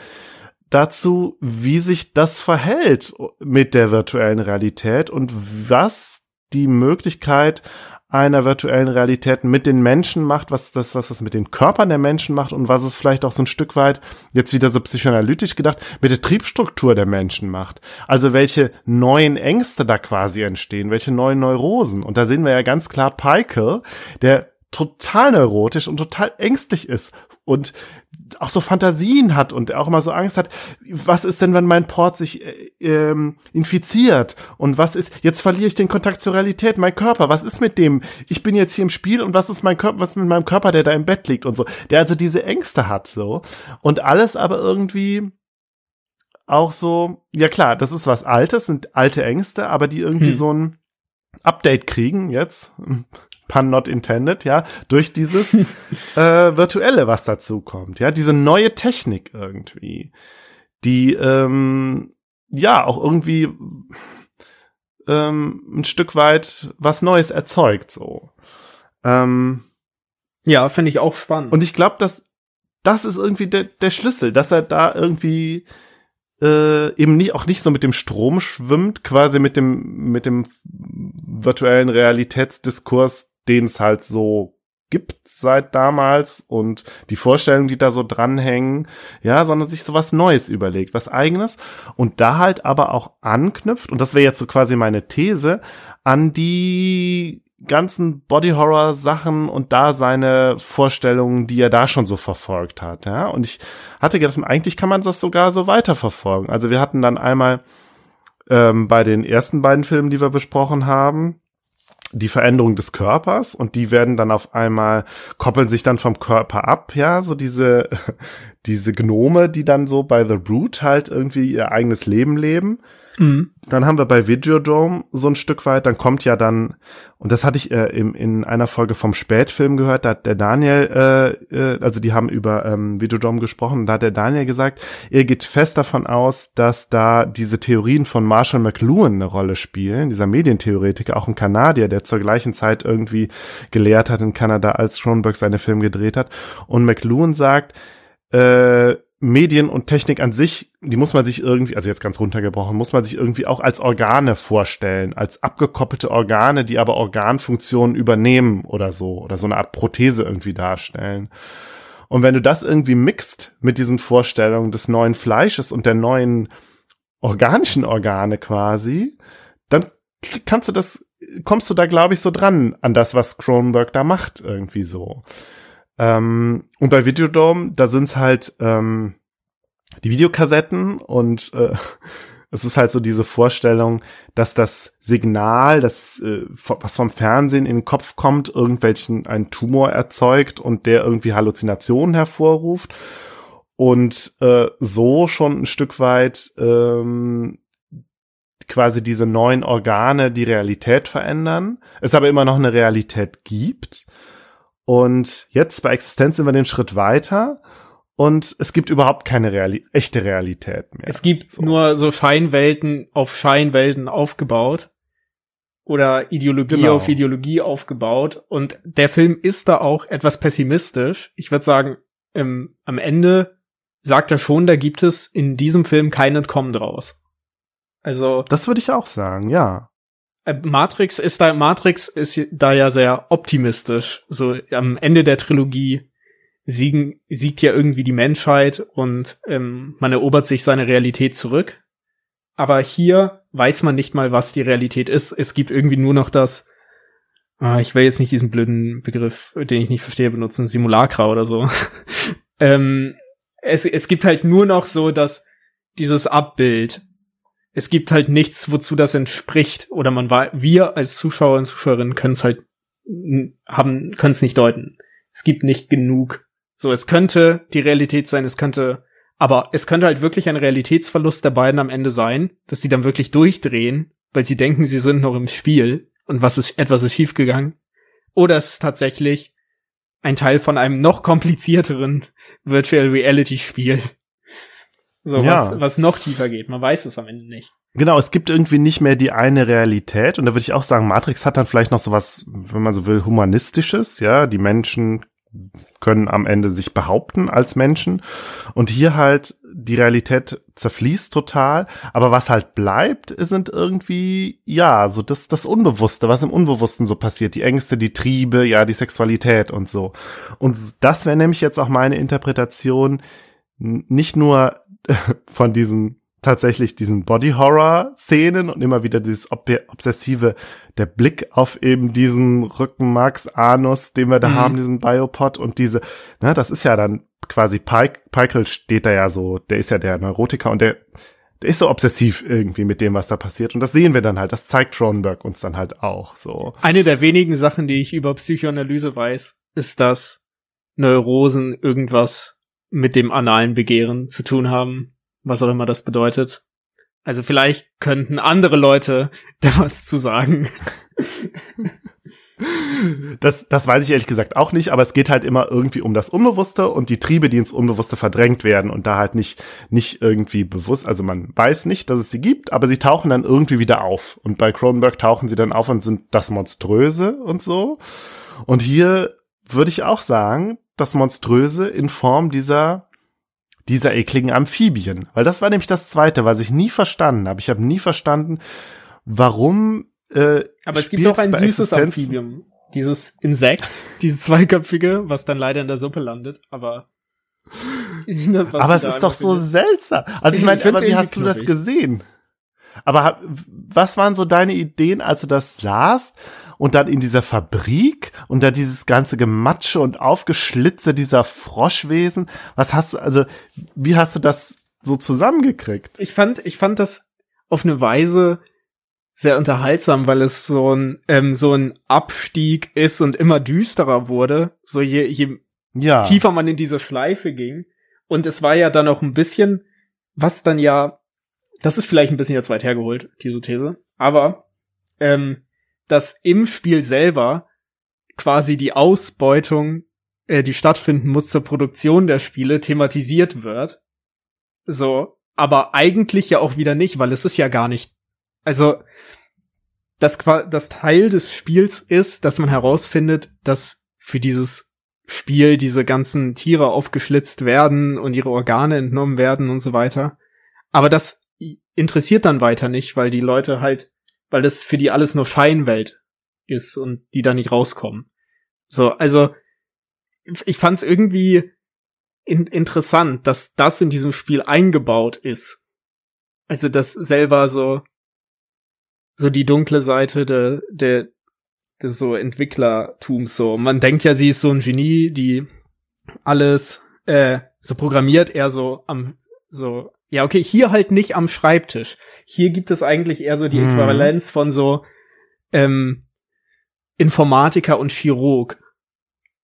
dazu, wie sich das verhält mit der virtuellen Realität und was die Möglichkeit einer virtuellen Realität mit den Menschen macht, was das, was das mit den Körpern der Menschen macht und was es vielleicht auch so ein Stück weit, jetzt wieder so psychoanalytisch gedacht, mit der Triebstruktur der Menschen macht. Also welche neuen Ängste da quasi entstehen, welche neuen Neurosen. Und da sehen wir ja ganz klar Peikel, der total neurotisch und total ängstlich ist und auch so Fantasien hat und auch immer so Angst hat, was ist denn, wenn mein Port sich äh, ähm, infiziert? Und was ist, jetzt verliere ich den Kontakt zur Realität, mein Körper, was ist mit dem, ich bin jetzt hier im Spiel und was ist mein Körper, was mit meinem Körper, der da im Bett liegt und so, der also diese Ängste hat so. Und alles aber irgendwie auch so, ja klar, das ist was Altes, sind alte Ängste, aber die irgendwie hm. so ein Update kriegen jetzt pun not intended, ja, durch dieses äh, virtuelle, was dazu kommt, ja, diese neue Technik irgendwie, die ähm, ja auch irgendwie ähm, ein Stück weit was Neues erzeugt, so. Ähm, ja, finde ich auch spannend. Und ich glaube, dass das ist irgendwie der, der Schlüssel, dass er da irgendwie äh, eben nicht auch nicht so mit dem Strom schwimmt, quasi mit dem mit dem virtuellen Realitätsdiskurs, den es halt so gibt seit damals und die Vorstellungen, die da so dranhängen, ja, sondern sich so was Neues überlegt, was eigenes und da halt aber auch anknüpft, und das wäre jetzt so quasi meine These, an die ganzen Body Horror Sachen und da seine Vorstellungen, die er da schon so verfolgt hat, ja. Und ich hatte gedacht, eigentlich kann man das sogar so weiterverfolgen. Also wir hatten dann einmal ähm, bei den ersten beiden Filmen, die wir besprochen haben, die Veränderung des Körpers und die werden dann auf einmal koppeln sich dann vom Körper ab, ja, so diese diese Gnome, die dann so bei The Root halt irgendwie ihr eigenes Leben leben. Mhm. Dann haben wir bei Videodrome so ein Stück weit, dann kommt ja dann, und das hatte ich äh, im, in einer Folge vom Spätfilm gehört, da hat der Daniel, äh, äh, also die haben über ähm, Videodrome gesprochen, da hat der Daniel gesagt, er geht fest davon aus, dass da diese Theorien von Marshall McLuhan eine Rolle spielen, dieser Medientheoretiker, auch ein Kanadier, der zur gleichen Zeit irgendwie gelehrt hat in Kanada, als Schronberg seine Filme gedreht hat. Und McLuhan sagt, äh, Medien und Technik an sich, die muss man sich irgendwie, also jetzt ganz runtergebrochen, muss man sich irgendwie auch als Organe vorstellen, als abgekoppelte Organe, die aber Organfunktionen übernehmen oder so, oder so eine Art Prothese irgendwie darstellen. Und wenn du das irgendwie mixt mit diesen Vorstellungen des neuen Fleisches und der neuen organischen Organe quasi, dann kannst du das, kommst du da, glaube ich, so dran an das, was Cronenberg da macht, irgendwie so. Ähm, und bei Videodome, da sind's halt ähm, die Videokassetten und äh, es ist halt so diese Vorstellung, dass das Signal, das äh, was vom Fernsehen in den Kopf kommt, irgendwelchen einen Tumor erzeugt und der irgendwie Halluzinationen hervorruft. Und äh, so schon ein Stück weit ähm, quasi diese neuen Organe die Realität verändern, es aber immer noch eine Realität gibt und jetzt bei Existenz sind wir den Schritt weiter und es gibt überhaupt keine Reali echte Realität mehr. Es gibt so. nur so Scheinwelten auf Scheinwelten aufgebaut oder Ideologie genau. auf Ideologie aufgebaut und der Film ist da auch etwas pessimistisch. Ich würde sagen, im, am Ende sagt er schon, da gibt es in diesem Film kein Entkommen draus. Also das würde ich auch sagen, ja. Äh, Matrix ist da, Matrix ist da ja sehr optimistisch. So am Ende der Trilogie siegen, siegt ja irgendwie die Menschheit und ähm, man erobert sich seine Realität zurück. Aber hier weiß man nicht mal, was die Realität ist. Es gibt irgendwie nur noch das ah, ich will jetzt nicht diesen blöden Begriff, den ich nicht verstehe, benutzen, Simulacra oder so. ähm, es, es gibt halt nur noch so, dass dieses Abbild, es gibt halt nichts, wozu das entspricht, oder man war, wir als Zuschauer und Zuschauerinnen können es halt haben, können es nicht deuten. Es gibt nicht genug. So, es könnte die Realität sein, es könnte, aber es könnte halt wirklich ein Realitätsverlust der beiden am Ende sein, dass die dann wirklich durchdrehen, weil sie denken, sie sind noch im Spiel und was ist, etwas ist schiefgegangen. Oder es ist tatsächlich ein Teil von einem noch komplizierteren Virtual Reality Spiel. So, ja. was, was noch tiefer geht. Man weiß es am Ende nicht. Genau, es gibt irgendwie nicht mehr die eine Realität. Und da würde ich auch sagen, Matrix hat dann vielleicht noch so was, wenn man so will, humanistisches. Ja, die Menschen können am Ende sich behaupten als Menschen. Und hier halt die Realität zerfließt total. Aber was halt bleibt, sind irgendwie, ja, so das, das Unbewusste, was im Unbewussten so passiert. Die Ängste, die Triebe, ja, die Sexualität und so. Und das wäre nämlich jetzt auch meine Interpretation, nicht nur von diesen tatsächlich diesen Body-Horror-Szenen und immer wieder dieses ob obsessive, der Blick auf eben diesen Rückenmarks-Anus, den wir da mhm. haben, diesen Biopod und diese, ne, das ist ja dann quasi Pike, Pikel steht da ja so, der ist ja der Neurotiker und der, der ist so obsessiv irgendwie mit dem, was da passiert. Und das sehen wir dann halt. Das zeigt Cronenberg uns dann halt auch so. Eine der wenigen Sachen, die ich über Psychoanalyse weiß, ist, dass Neurosen irgendwas mit dem analen Begehren zu tun haben was auch immer das bedeutet. Also vielleicht könnten andere Leute da was zu sagen. Das, das weiß ich ehrlich gesagt auch nicht, aber es geht halt immer irgendwie um das Unbewusste und die Triebe, die ins Unbewusste verdrängt werden und da halt nicht, nicht irgendwie bewusst, also man weiß nicht, dass es sie gibt, aber sie tauchen dann irgendwie wieder auf. Und bei Cronenberg tauchen sie dann auf und sind das Monströse und so. Und hier würde ich auch sagen, das Monströse in Form dieser dieser ekligen Amphibien. Weil das war nämlich das Zweite, was ich nie verstanden habe. Ich habe nie verstanden, warum. Äh, Aber es gibt auch ein süßes Amphibium. Dieses Insekt, dieses zweiköpfige, was dann leider in der Suppe landet. Aber aber es ist doch so seltsam. Also ich meine, wie hast du das gesehen? Aber was waren so deine Ideen, als du das sahst? Und dann in dieser Fabrik und da dieses ganze Gematsche und Aufgeschlitze dieser Froschwesen. Was hast du, also, wie hast du das so zusammengekriegt? Ich fand, ich fand das auf eine Weise sehr unterhaltsam, weil es so ein, ähm, so ein Abstieg ist und immer düsterer wurde. So je, je ja. tiefer man in diese Schleife ging. Und es war ja dann auch ein bisschen, was dann ja, das ist vielleicht ein bisschen jetzt weit hergeholt, diese These, aber ähm, dass im Spiel selber quasi die Ausbeutung, äh, die stattfinden muss zur Produktion der Spiele, thematisiert wird. So, aber eigentlich ja auch wieder nicht, weil es ist ja gar nicht. Also, das, das Teil des Spiels ist, dass man herausfindet, dass für dieses Spiel diese ganzen Tiere aufgeschlitzt werden und ihre Organe entnommen werden und so weiter. Aber das interessiert dann weiter nicht, weil die Leute halt weil das für die alles nur Scheinwelt ist und die da nicht rauskommen. So, also ich fand es irgendwie in interessant, dass das in diesem Spiel eingebaut ist. Also das selber so so die dunkle Seite der der des so Entwicklertums so. Man denkt ja, sie ist so ein Genie, die alles äh, so programmiert, eher so am so ja, okay, hier halt nicht am Schreibtisch. Hier gibt es eigentlich eher so die hm. Äquivalenz von so ähm, Informatiker und Chirurg.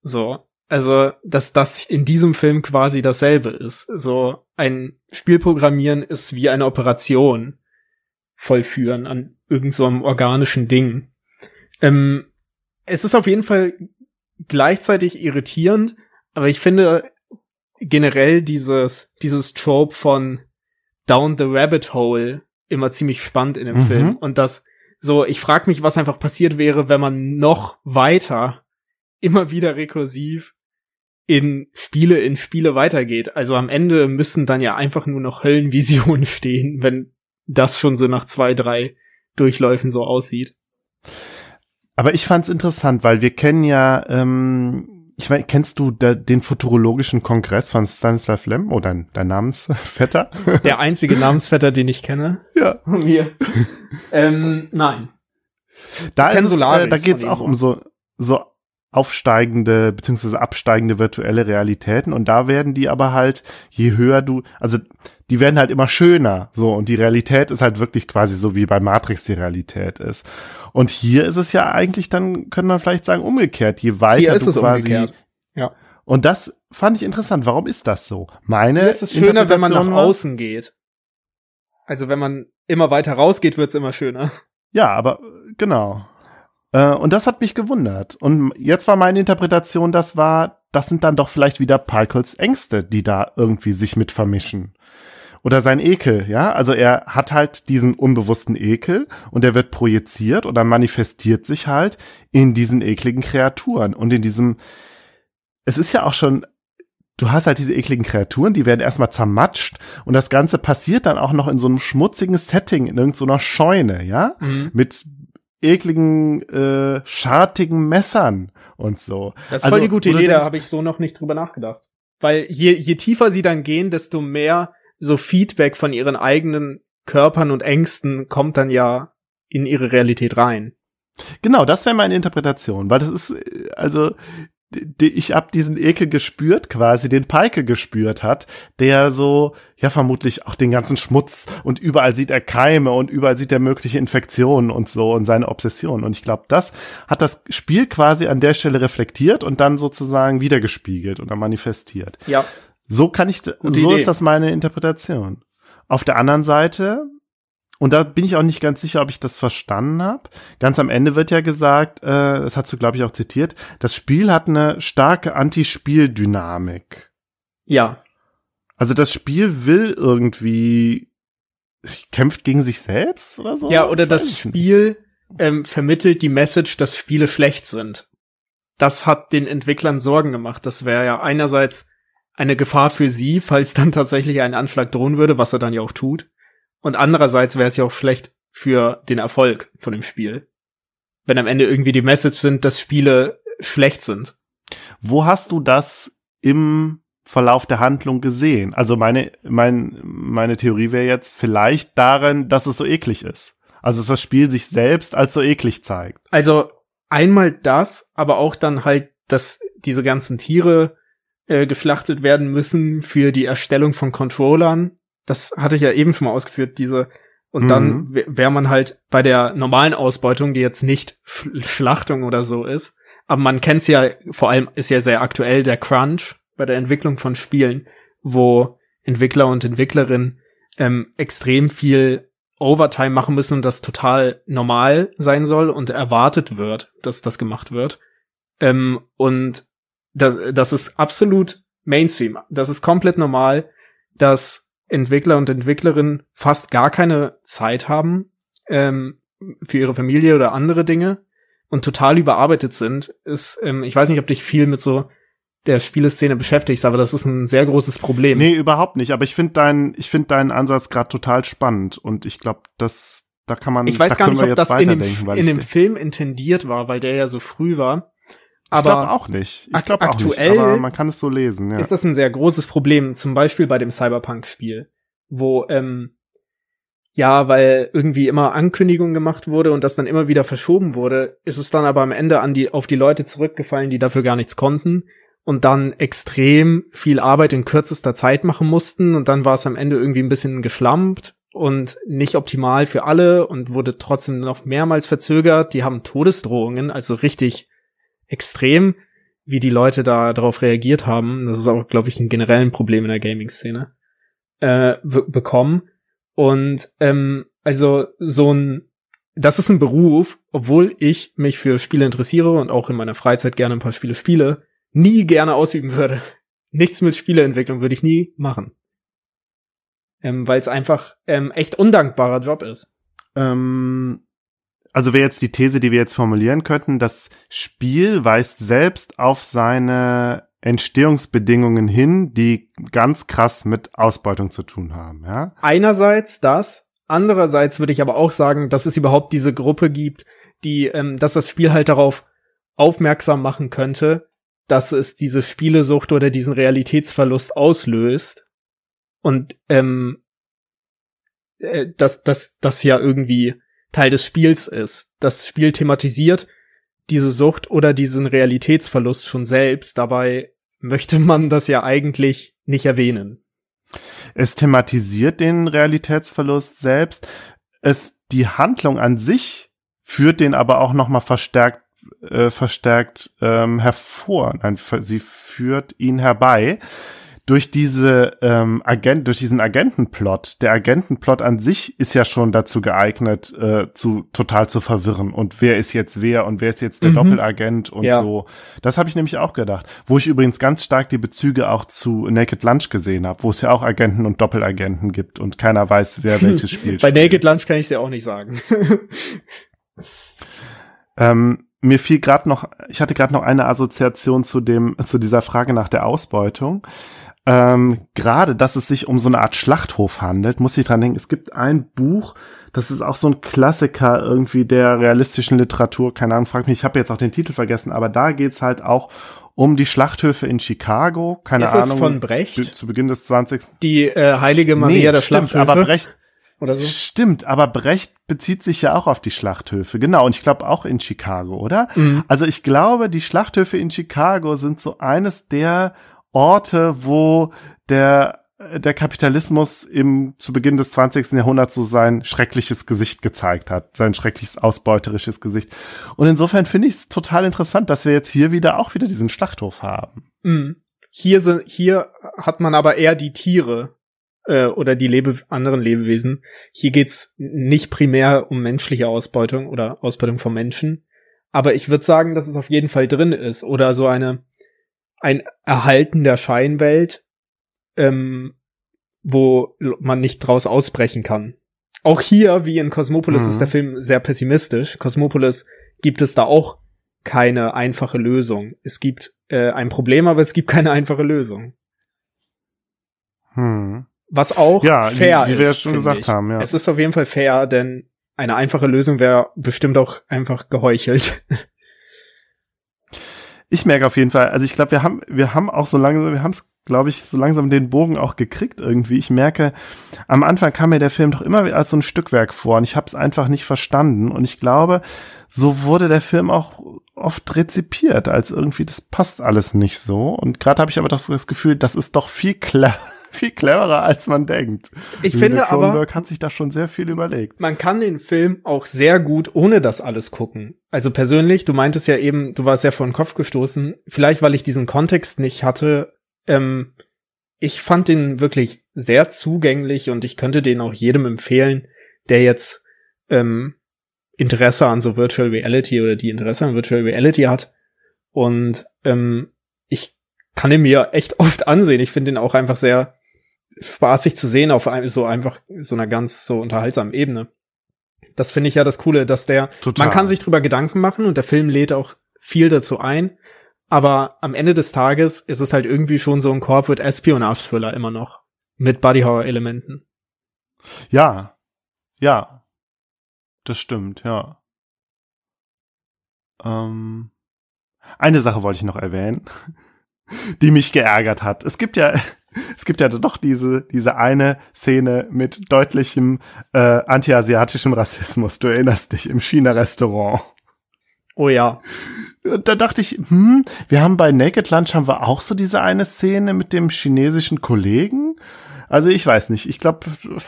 So. Also, dass das in diesem Film quasi dasselbe ist. So, ein Spielprogrammieren ist wie eine Operation vollführen an irgendeinem so organischen Ding. Ähm, es ist auf jeden Fall gleichzeitig irritierend, aber ich finde generell dieses, dieses Trope von down the rabbit hole immer ziemlich spannend in dem mhm. Film. Und das so, ich frage mich, was einfach passiert wäre, wenn man noch weiter immer wieder rekursiv in Spiele in Spiele weitergeht. Also am Ende müssen dann ja einfach nur noch Höllenvisionen stehen, wenn das schon so nach zwei, drei Durchläufen so aussieht. Aber ich fand's interessant, weil wir kennen ja ähm, ich meine, kennst du da, den futurologischen Kongress von Stanislav Lem, oh, dein, dein Namensvetter? Der einzige Namensvetter, den ich kenne. Ja. Von mir. ähm, nein. Da, ist es, äh, da geht's auch um so, so aufsteigende beziehungsweise absteigende virtuelle Realitäten und da werden die aber halt, je höher du, also die werden halt immer schöner, so und die Realität ist halt wirklich quasi so wie bei Matrix die Realität ist. Und hier ist es ja eigentlich dann, können wir vielleicht sagen, umgekehrt, je weiter hier ist du es quasi. Umgekehrt. Ja. Und das fand ich interessant. Warum ist das so? Meine hier ist es schöner, wenn man nach außen geht. Also wenn man immer weiter rausgeht, wird's immer schöner. Ja, aber genau. Äh, und das hat mich gewundert. Und jetzt war meine Interpretation, das war, das sind dann doch vielleicht wieder Parkels Ängste, die da irgendwie sich mit vermischen. Oder sein Ekel, ja. Also er hat halt diesen unbewussten Ekel und er wird projiziert oder manifestiert sich halt in diesen ekligen Kreaturen und in diesem, es ist ja auch schon du hast halt diese ekligen Kreaturen, die werden erstmal zermatscht und das Ganze passiert dann auch noch in so einem schmutzigen Setting, in irgendeiner Scheune, ja, mhm. mit ekligen, äh, schartigen Messern und so. Das ist also, voll die gute Idee, da habe ich so noch nicht drüber nachgedacht. Weil je, je tiefer sie dann gehen, desto mehr so Feedback von ihren eigenen Körpern und Ängsten kommt dann ja in ihre Realität rein. Genau, das wäre meine Interpretation, weil das ist, äh, also ich hab diesen Ekel gespürt, quasi den Pike gespürt hat, der so, ja vermutlich auch den ganzen Schmutz und überall sieht er Keime und überall sieht er mögliche Infektionen und so und seine Obsession. Und ich glaube, das hat das Spiel quasi an der Stelle reflektiert und dann sozusagen wiedergespiegelt oder manifestiert. Ja. So kann ich, Gute so Idee. ist das meine Interpretation. Auf der anderen Seite und da bin ich auch nicht ganz sicher, ob ich das verstanden habe. Ganz am Ende wird ja gesagt, äh, das hast du, glaube ich, auch zitiert, das Spiel hat eine starke Anti-Spiel-Dynamik. Ja. Also das Spiel will irgendwie kämpft gegen sich selbst oder so? Ja, oder das Spiel ähm, vermittelt die Message, dass Spiele schlecht sind. Das hat den Entwicklern Sorgen gemacht. Das wäre ja einerseits eine Gefahr für sie, falls dann tatsächlich ein Anschlag drohen würde, was er dann ja auch tut. Und andererseits wäre es ja auch schlecht für den Erfolg von dem Spiel. Wenn am Ende irgendwie die Message sind, dass Spiele schlecht sind. Wo hast du das im Verlauf der Handlung gesehen? Also meine, mein, meine Theorie wäre jetzt vielleicht darin, dass es so eklig ist. Also dass das Spiel sich selbst als so eklig zeigt. Also einmal das, aber auch dann halt, dass diese ganzen Tiere äh, geschlachtet werden müssen für die Erstellung von Controllern das hatte ich ja eben schon mal ausgeführt, diese und mhm. dann wäre man halt bei der normalen Ausbeutung, die jetzt nicht Schlachtung oder so ist, aber man kennt's ja, vor allem ist ja sehr aktuell der Crunch bei der Entwicklung von Spielen, wo Entwickler und Entwicklerinnen ähm, extrem viel Overtime machen müssen und das total normal sein soll und erwartet wird, dass das gemacht wird. Ähm, und das, das ist absolut Mainstream. Das ist komplett normal, dass Entwickler und Entwicklerinnen fast gar keine Zeit haben ähm, für ihre Familie oder andere Dinge und total überarbeitet sind, ist, ähm, ich weiß nicht, ob dich viel mit so der Spieleszene beschäftigst, aber das ist ein sehr großes Problem. Nee, überhaupt nicht. Aber ich finde deinen, ich finde deinen Ansatz gerade total spannend und ich glaube, dass da kann man. Ich weiß gar nicht, ob das in dem, in dem Film intendiert war, weil der ja so früh war. Aber ich glaube auch nicht. Ich glaube auch nicht. Aber man kann es so lesen. Ja. Ist das ein sehr großes Problem, zum Beispiel bei dem Cyberpunk-Spiel, wo ähm, ja, weil irgendwie immer Ankündigungen gemacht wurde und das dann immer wieder verschoben wurde, ist es dann aber am Ende an die auf die Leute zurückgefallen, die dafür gar nichts konnten und dann extrem viel Arbeit in kürzester Zeit machen mussten und dann war es am Ende irgendwie ein bisschen geschlampt und nicht optimal für alle und wurde trotzdem noch mehrmals verzögert. Die haben Todesdrohungen, also richtig extrem, wie die Leute da darauf reagiert haben. Das ist auch, glaube ich, ein generellen Problem in der Gaming-Szene äh, bekommen. Und ähm, also so ein, das ist ein Beruf, obwohl ich mich für Spiele interessiere und auch in meiner Freizeit gerne ein paar Spiele spiele, nie gerne ausüben würde. Nichts mit Spieleentwicklung würde ich nie machen. Ähm, Weil es einfach ähm, echt undankbarer Job ist. Ähm, also wäre jetzt die These, die wir jetzt formulieren könnten, das Spiel weist selbst auf seine Entstehungsbedingungen hin, die ganz krass mit Ausbeutung zu tun haben, ja? Einerseits das, andererseits würde ich aber auch sagen, dass es überhaupt diese Gruppe gibt, die, ähm, dass das Spiel halt darauf aufmerksam machen könnte, dass es diese Spielesucht oder diesen Realitätsverlust auslöst und ähm, äh, dass dass das ja irgendwie Teil des Spiels ist. Das Spiel thematisiert diese Sucht oder diesen Realitätsverlust schon selbst. Dabei möchte man das ja eigentlich nicht erwähnen. Es thematisiert den Realitätsverlust selbst. Es, die Handlung an sich führt den aber auch noch mal verstärkt äh, verstärkt ähm, hervor. Nein, sie führt ihn herbei durch diese ähm, Agent, durch diesen Agentenplot. Der Agentenplot an sich ist ja schon dazu geeignet, äh, zu total zu verwirren. Und wer ist jetzt wer und wer ist jetzt der mhm. Doppelagent und ja. so. Das habe ich nämlich auch gedacht. Wo ich übrigens ganz stark die Bezüge auch zu Naked Lunch gesehen habe, wo es ja auch Agenten und Doppelagenten gibt und keiner weiß, wer welches Spiel Bei Naked Lunch kann ich es ja auch nicht sagen. ähm, mir fiel gerade noch, ich hatte gerade noch eine Assoziation zu dem, zu dieser Frage nach der Ausbeutung ähm, gerade, dass es sich um so eine Art Schlachthof handelt, muss ich dran denken. Es gibt ein Buch, das ist auch so ein Klassiker irgendwie der realistischen Literatur. Keine Ahnung, frag mich, ich habe jetzt auch den Titel vergessen, aber da geht's halt auch um die Schlachthöfe in Chicago. Keine ist Ahnung. von Brecht? Zu Beginn des 20. Die äh, Heilige Maria nee, der stimmt, Schlachthöfe. aber Brecht oder so? Stimmt, aber Brecht bezieht sich ja auch auf die Schlachthöfe. Genau, und ich glaube auch in Chicago, oder? Mhm. Also ich glaube, die Schlachthöfe in Chicago sind so eines der Orte, wo der der Kapitalismus im zu Beginn des 20. Jahrhunderts so sein schreckliches Gesicht gezeigt hat, sein schreckliches ausbeuterisches Gesicht. Und insofern finde ich es total interessant, dass wir jetzt hier wieder auch wieder diesen Schlachthof haben. Mhm. Hier sind hier hat man aber eher die Tiere äh, oder die Lebe anderen Lebewesen. Hier geht's nicht primär um menschliche Ausbeutung oder Ausbeutung von Menschen, aber ich würde sagen, dass es auf jeden Fall drin ist oder so eine ein Erhalten der Scheinwelt, ähm, wo man nicht draus ausbrechen kann. Auch hier, wie in Cosmopolis, mhm. ist der Film sehr pessimistisch. Cosmopolis gibt es da auch keine einfache Lösung. Es gibt äh, ein Problem, aber es gibt keine einfache Lösung. Hm. Was auch ja, fair wie, wie wir es schon gesagt ich. haben. Ja. Es ist auf jeden Fall fair, denn eine einfache Lösung wäre bestimmt auch einfach geheuchelt. Ich merke auf jeden Fall, also ich glaube, wir haben, wir haben auch so langsam, wir haben es, glaube ich, so langsam den Bogen auch gekriegt irgendwie. Ich merke, am Anfang kam mir der Film doch immer als so ein Stückwerk vor und ich habe es einfach nicht verstanden. Und ich glaube, so wurde der Film auch oft rezipiert, als irgendwie, das passt alles nicht so. Und gerade habe ich aber doch so das Gefühl, das ist doch viel klar viel cleverer, als man denkt. Ich finde aber, hat sich da schon sehr viel überlegt. Man kann den Film auch sehr gut ohne das alles gucken. Also persönlich, du meintest ja eben, du warst ja vor den Kopf gestoßen. Vielleicht, weil ich diesen Kontext nicht hatte. Ähm, ich fand den wirklich sehr zugänglich und ich könnte den auch jedem empfehlen, der jetzt ähm, Interesse an so Virtual Reality oder die Interesse an Virtual Reality hat. Und ähm, ich kann ihn mir echt oft ansehen. Ich finde ihn auch einfach sehr spaßig zu sehen auf einem, so einfach so einer ganz so unterhaltsamen Ebene. Das finde ich ja das Coole, dass der, Total. man kann sich drüber Gedanken machen und der Film lädt auch viel dazu ein. Aber am Ende des Tages ist es halt irgendwie schon so ein Corporate Espionage Thriller immer noch. Mit Buddy Horror Elementen. Ja. Ja. Das stimmt, ja. Ähm, eine Sache wollte ich noch erwähnen, die mich geärgert hat. Es gibt ja, es gibt ja doch diese, diese eine Szene mit deutlichem äh, antiasiatischem Rassismus. Du erinnerst dich im China-Restaurant. Oh ja. Da dachte ich, hm, wir haben bei Naked Lunch haben wir auch so diese eine Szene mit dem chinesischen Kollegen. Also ich weiß nicht. Ich glaube,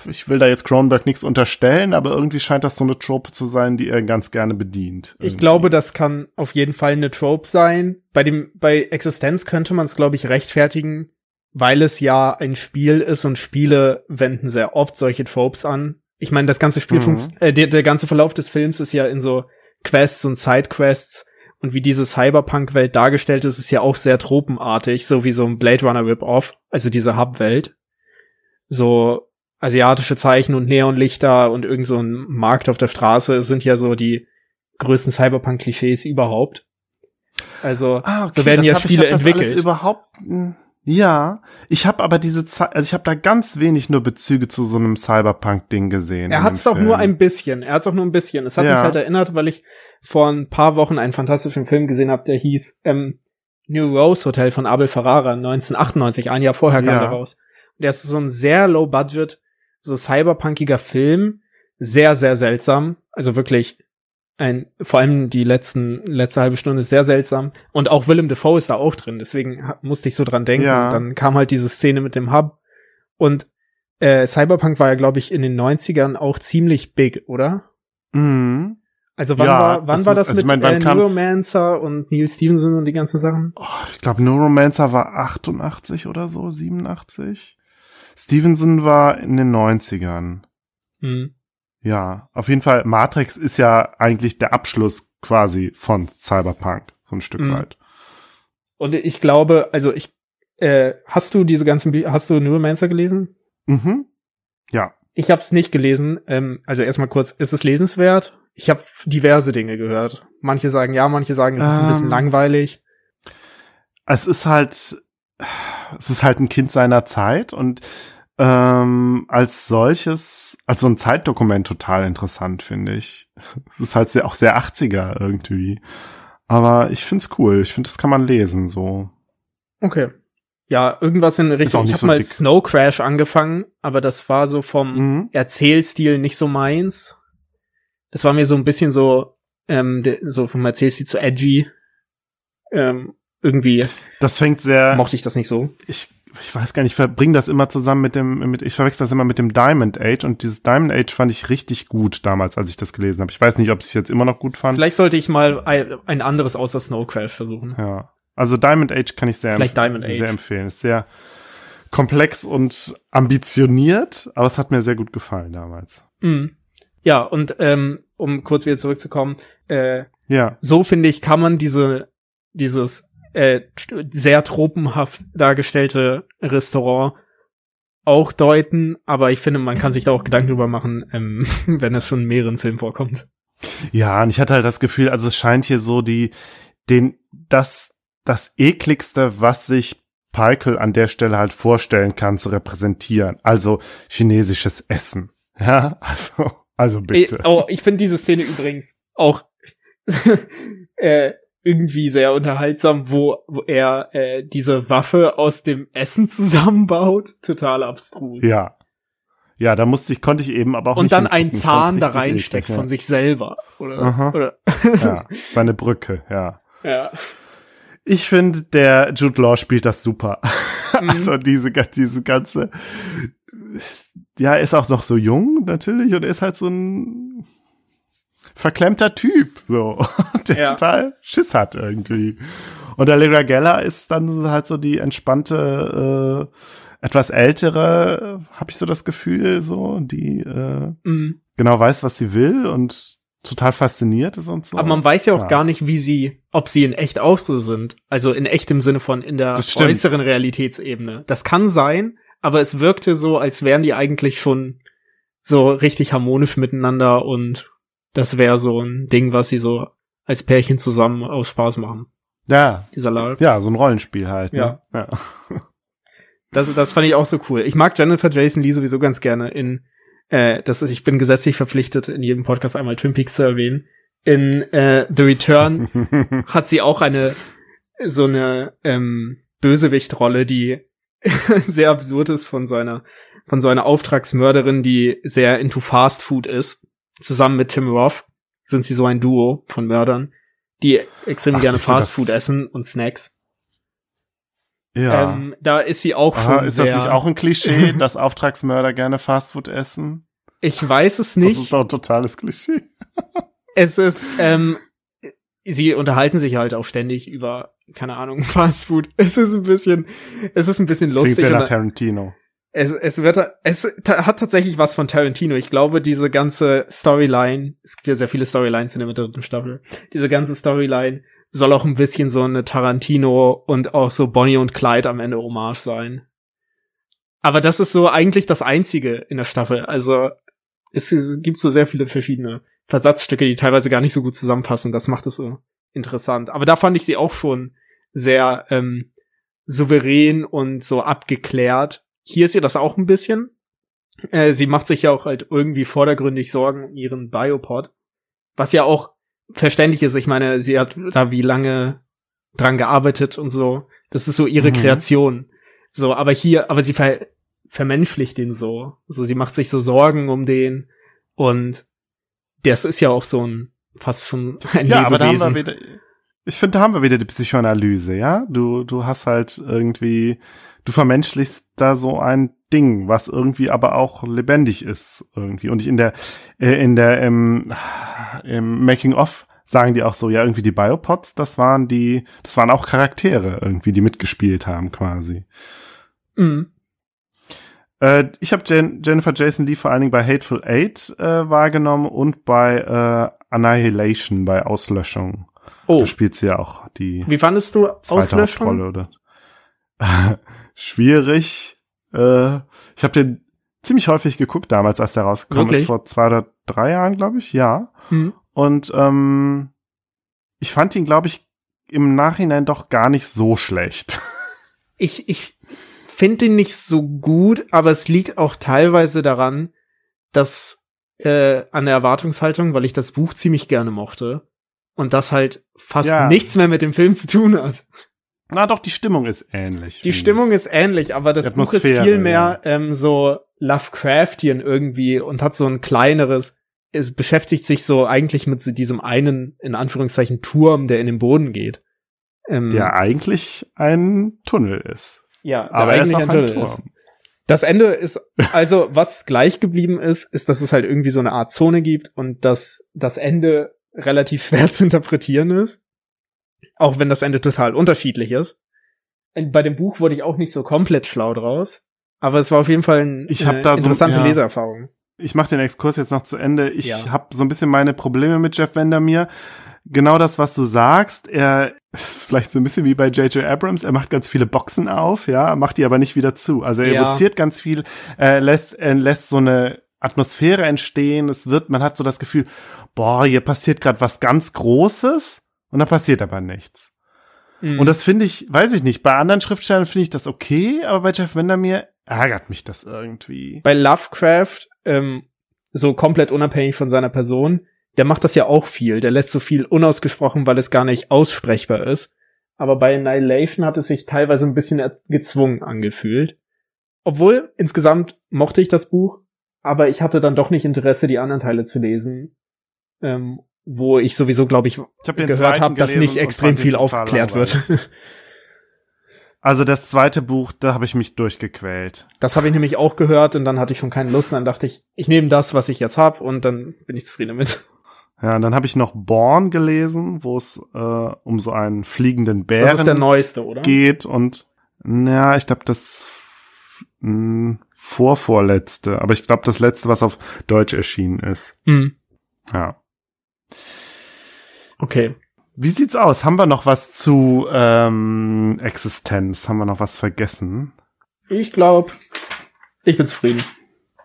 ich will da jetzt Cronenberg nichts unterstellen, aber irgendwie scheint das so eine Trope zu sein, die er ganz gerne bedient. Irgendwie. Ich glaube, das kann auf jeden Fall eine Trope sein. Bei dem, bei Existenz könnte man es, glaube ich, rechtfertigen, weil es ja ein Spiel ist und Spiele wenden sehr oft solche Tropes an. Ich meine, das ganze Spiel, mhm. äh, der, der ganze Verlauf des Films ist ja in so Quests und Sidequests und wie diese Cyberpunk-Welt dargestellt ist, ist ja auch sehr tropenartig, so wie so ein Blade Runner Rip-Off, also diese Hub-Welt. So asiatische Zeichen und Neonlichter und irgend so ein Markt auf der Straße sind ja so die größten Cyberpunk-Klischees überhaupt. Also ah, okay, so werden ja Spiele ich, entwickelt. überhaupt ja, ich habe aber diese Zeit, also ich habe da ganz wenig nur Bezüge zu so einem Cyberpunk-Ding gesehen. Er hat es auch nur ein bisschen. Er hat es auch nur ein bisschen. Es hat ja. mich halt erinnert, weil ich vor ein paar Wochen einen fantastischen Film gesehen habe, der hieß ähm, New Rose Hotel von Abel Ferrara 1998. Ein Jahr vorher kam ja. der raus. Der ist so ein sehr low budget, so cyberpunkiger Film, sehr sehr seltsam. Also wirklich ein, vor allem die letzten, letzte halbe Stunde ist sehr seltsam. Und auch Willem Dafoe ist da auch drin, deswegen musste ich so dran denken. Ja. Und dann kam halt diese Szene mit dem Hub. Und äh, Cyberpunk war ja, glaube ich, in den 90ern auch ziemlich big, oder? Mhm. Also wann Ja, war, wann das war muss- das also ich mit mein, wann äh, Neuromancer und Neil Stevenson und die ganzen Sachen? Oh, ich glaube, Neuromancer war 88 oder so, 87. Stevenson war in den 90ern. Hm. Ja, auf jeden Fall, Matrix ist ja eigentlich der Abschluss quasi von Cyberpunk, so ein Stück Mhm. weit. Und ich glaube, also ich, äh, hast du diese ganzen, Bü hast du Neuromancer gelesen? Mhm. Ja. Ich habe es nicht gelesen. Ähm, also erstmal kurz, ist es lesenswert? Ich habe diverse Dinge gehört. Manche sagen ja, manche sagen, es ist ein bisschen Ähm. langweilig. Es ist halt, es ist halt ein Kind seiner Zeit und ähm, als solches, als so ein Zeitdokument total interessant, finde ich. Es ist halt sehr, auch sehr 80er irgendwie. Aber ich find's cool. Ich finde, das kann man lesen, so. Okay. Ja, irgendwas in Richtung. Ich habe so mal dick. Snow Crash angefangen, aber das war so vom Mhm. Erzählstil nicht so meins. Das war mir so ein bisschen so, ähm, so vom Erzählstil zu edgy. Ähm, irgendwie Das fängt sehr, mochte ich das nicht so. ich, ich weiß gar nicht, ich verbringe das immer zusammen mit dem, mit, ich verwechsel das immer mit dem Diamond Age und dieses Diamond Age fand ich richtig gut damals, als ich das gelesen habe. Ich weiß nicht, ob ich es jetzt immer noch gut fand. Vielleicht sollte ich mal ein, anderes außer Snow Crash versuchen. Ja. Also Diamond Age kann ich sehr, Vielleicht Diamond Age. sehr empfehlen. Ist sehr komplex und ambitioniert, aber es hat mir sehr gut gefallen damals. Mhm. Ja, und ähm, um kurz wieder zurückzukommen, äh, Ja. so finde ich, kann man diese, dieses äh, sehr tropenhaft dargestellte Restaurant auch deuten, aber ich finde, man kann sich da auch Gedanken drüber machen, ähm, wenn es schon in mehreren Filmen vorkommt. Ja, und ich hatte halt das Gefühl, also es scheint hier so die, den, das, das ekligste, was sich Peikel an der Stelle halt vorstellen kann, zu repräsentieren. Also chinesisches Essen. Ja, also, also bitte. Ich, oh, ich finde diese Szene übrigens auch äh, irgendwie sehr unterhaltsam, wo, wo er äh, diese Waffe aus dem Essen zusammenbaut. Total abstrus. Ja. Ja, da musste ich, konnte ich eben aber auch Und nicht dann einen. Ich Zahn da reinsteckt eklig, von sich selber. Oder, Aha. oder Ja, seine Brücke, ja. ja. Ich finde, der Jude Law spielt das super. Mhm. Also diese, diese ganze, ja, ist auch noch so jung natürlich und ist halt so ein verklemmter Typ, so, der Ja. total Schiss hat irgendwie. Und Allegra Geller ist dann halt so die entspannte, äh, etwas ältere, habe ich so das Gefühl, so, die äh, Mhm. genau weiß, was sie will und total fasziniert ist und so. Aber man weiß ja auch Ja. gar nicht, wie sie, ob sie in echt auch so sind. Also in echt im Sinne von in der äußeren Realitätsebene. Das kann sein, aber es wirkte so, als wären die eigentlich schon so richtig harmonisch miteinander und das wäre so ein Ding, was sie so als Pärchen zusammen aus Spaß machen. ja, Dieser Lark. ja, so ein Rollenspiel halt. Ja. Ne? ja. Das, das fand ich auch so cool. Ich mag Jennifer Jason Lee sowieso ganz gerne in, äh, das ist, ich bin gesetzlich verpflichtet, in jedem Podcast einmal Twin Peaks zu erwähnen. In äh, The Return hat sie auch eine so eine ähm, Bösewichtrolle, die sehr absurd ist von seiner von so einer Auftragsmörderin, die sehr into Fast Food ist. Zusammen mit Tim Roth sind sie so ein Duo von Mördern, die extrem Ach, gerne siehst du, Fast das- Food essen und Snacks. ja. Ähm, da ist sie auch Aha, schon ist das sehr, nicht auch ein Klischee, dass Auftragsmörder gerne Fastfood essen? Ich weiß es Das nicht. ist doch ein totales Klischee. Es ist, ähm, sie unterhalten sich halt auch ständig über, keine Ahnung, Fast Food. Es ist ein bisschen, es ist ein bisschen Klingt lustig. sehr und nach Tarantino. Es, es wird, es hat tatsächlich was von Tarantino. Ich glaube, diese ganze Storyline, es gibt ja sehr viele Storylines in der dritten Staffel. Diese ganze Storyline soll auch ein bisschen so eine Tarantino und auch so Bonnie und Clyde am Ende Hommage sein. Aber das ist so eigentlich das einzige in der Staffel. Also, es, es gibt so sehr viele verschiedene Versatzstücke, die teilweise gar nicht so gut zusammenpassen. Das macht es so interessant. Aber da fand ich sie auch schon sehr ähm, souverän und so abgeklärt. Hier ist ihr das auch ein bisschen. Äh, sie macht sich ja auch halt irgendwie vordergründig Sorgen um ihren Biopod. Was ja auch verständlich ist. Ich meine, sie hat da wie lange dran gearbeitet und so. Das ist so ihre Mhm. Kreation. So, aber hier, aber sie ver vermenschlicht den so. So, sie macht sich so Sorgen um den und das ist ja auch so ein fast schon ein Ja, aber da haben Lebewesen. wir wieder, ich finde, da haben wir wieder die Psychoanalyse, ja? Du, du hast halt irgendwie, du vermenschlichst da so ein Ding, was irgendwie aber auch lebendig ist irgendwie. Und ich in der, äh, in der, im, im Making of sagen die auch so, ja, irgendwie die Biopods, das waren die, das waren auch Charaktere irgendwie, die mitgespielt haben quasi. Mhm. Äh, ich habe Jen Jennifer Jason Lee vor allen Dingen bei Hateful Eight äh, wahrgenommen und bei äh, Annihilation, bei Auslöschung. Oh, Da spielt sie ja auch die wie fandest du Auslöschung? Oder? Schwierig. Äh, ich habe den ziemlich häufig geguckt damals, als der rausgekommen Wirklich? ist, vor zwei oder drei Jahren, glaube ich, ja. Mhm. Und ähm, ich fand ihn, glaube ich, im Nachhinein doch gar nicht so schlecht. Ich, ich finde ihn nicht so gut, aber es liegt auch teilweise daran, dass äh, an der Erwartungshaltung, weil ich das Buch ziemlich gerne mochte und das halt fast Ja. nichts mehr mit dem Film zu tun hat. Na doch, die Stimmung ist ähnlich. Die Stimmung ich. ist ähnlich, aber das Buch ist viel mehr ähm, so Lovecraftian irgendwie und hat so ein kleineres, es beschäftigt sich so eigentlich mit diesem einen, in Anführungszeichen, Turm, der in den Boden geht. Ähm, der eigentlich ein Tunnel ist. ja, Aber er ist eigentlich auch ein ein Tunnel Turm. ist. Das Ende ist, also was gleich geblieben ist, ist, dass es halt irgendwie so eine Art Zone gibt und dass das Ende relativ schwer zu interpretieren ist. Auch wenn das Ende total unterschiedlich ist. Und Bei dem Buch wurde ich auch nicht so komplett schlau draus. Aber es war auf jeden Fall eine Ich hab da so- interessante ja. Leseerfahrung. Ich mache den Exkurs jetzt noch zu Ende. Ich Ja. habe so ein bisschen meine Probleme mit Jeff Vandermeer. Genau das, was du sagst. Er ist vielleicht so ein bisschen wie bei J.J. Abrams. Er macht ganz viele Boxen auf, ja, macht die aber nicht wieder zu. Also er Ja. evoziert ganz viel, äh, lässt, er lässt so eine Atmosphäre entstehen. Es wird, man hat so das Gefühl, boah, hier passiert gerade was ganz Großes und da passiert aber nichts. Mhm. Und das finde ich, weiß ich nicht, bei anderen Schriftstellern finde ich das okay, aber bei Jeff Vandermeer ärgert mich das irgendwie. bei Lovecraft, ähm, so komplett unabhängig von seiner Person, der macht das ja auch viel. Der lässt so viel unausgesprochen, weil es gar nicht aussprechbar ist. Aber bei Annihilation hat es sich teilweise ein bisschen gezwungen angefühlt. Obwohl, insgesamt mochte ich das Buch, aber ich hatte dann doch nicht Interesse, die anderen Teile zu lesen. Ähm, wo ich sowieso, glaube ich, Ich hab gehört habe, dass nicht extrem viel aufgeklärt wird. Also das zweite Buch, da habe ich mich durchgequält. Das habe ich nämlich auch gehört und dann hatte ich schon keine Lust und dann dachte ich, ich nehme das, was ich jetzt hab und dann bin ich zufrieden damit. Ja, und dann habe ich noch Born gelesen, wo es äh, um so einen fliegenden Bären Das ist der neueste, oder? geht und na, ich glaube das mh, vorvorletzte, aber ich glaube das letzte, was auf Deutsch erschienen ist. Hm. Ja. Okay. Wie sieht's aus? Haben wir noch was zu ähm, Existenz? Haben wir noch was vergessen? Ich glaube, ich bin zufrieden.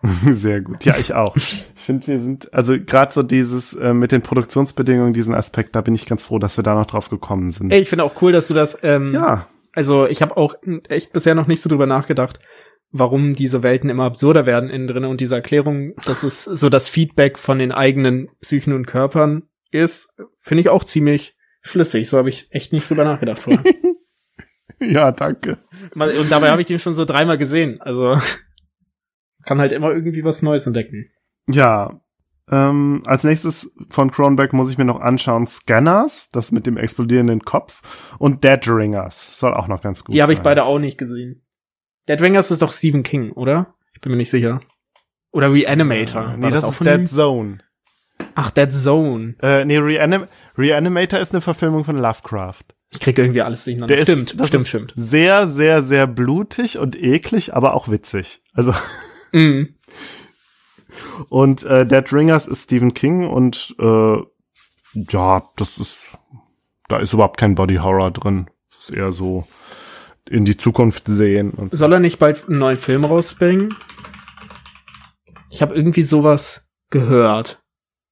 Sehr gut. Ja, ich auch. Ich finde, wir sind, also gerade so dieses äh, mit den Produktionsbedingungen, diesen Aspekt, da bin ich ganz froh, dass wir da noch drauf gekommen sind. Ey, ich finde auch cool, dass du das. Ähm, Ja, Also ich habe auch echt bisher noch nicht so drüber nachgedacht, warum diese Welten immer absurder werden innen drin und diese Erklärung, dass es so das Feedback von den eigenen Psychen und Körpern ist, finde ich auch ziemlich schlüssig. So habe ich echt nicht drüber nachgedacht vorher. ja, danke. Und dabei habe ich den schon so dreimal gesehen. Also kann halt immer irgendwie was Neues entdecken. Ja, ähm, als nächstes von Cronenberg muss ich mir noch anschauen Scanners, das mit dem explodierenden Kopf und Dead Ringers, soll auch noch ganz gut Die habe ich sein. beide auch nicht gesehen. Dead Ringers ist doch Stephen King, oder? Ich bin mir nicht sicher. Oder Reanimator. War Nee, das, auch ist Dead ihm? Zone. Ach, Dead Zone. Äh, nee, Reanim Reanimator ist eine Verfilmung von Lovecraft. Ich kriege irgendwie alles durcheinander. Der stimmt, ist, das stimmt, stimmt. Sehr, sehr, sehr blutig und eklig, aber auch witzig. Also Mhm. Und äh, Dead Ringers ist Stephen King und äh, ja, das ist, da ist überhaupt kein Body Horror drin. Es ist eher so in die Zukunft sehen und so. Soll er nicht bald einen neuen Film rausbringen? Ich habe irgendwie sowas gehört.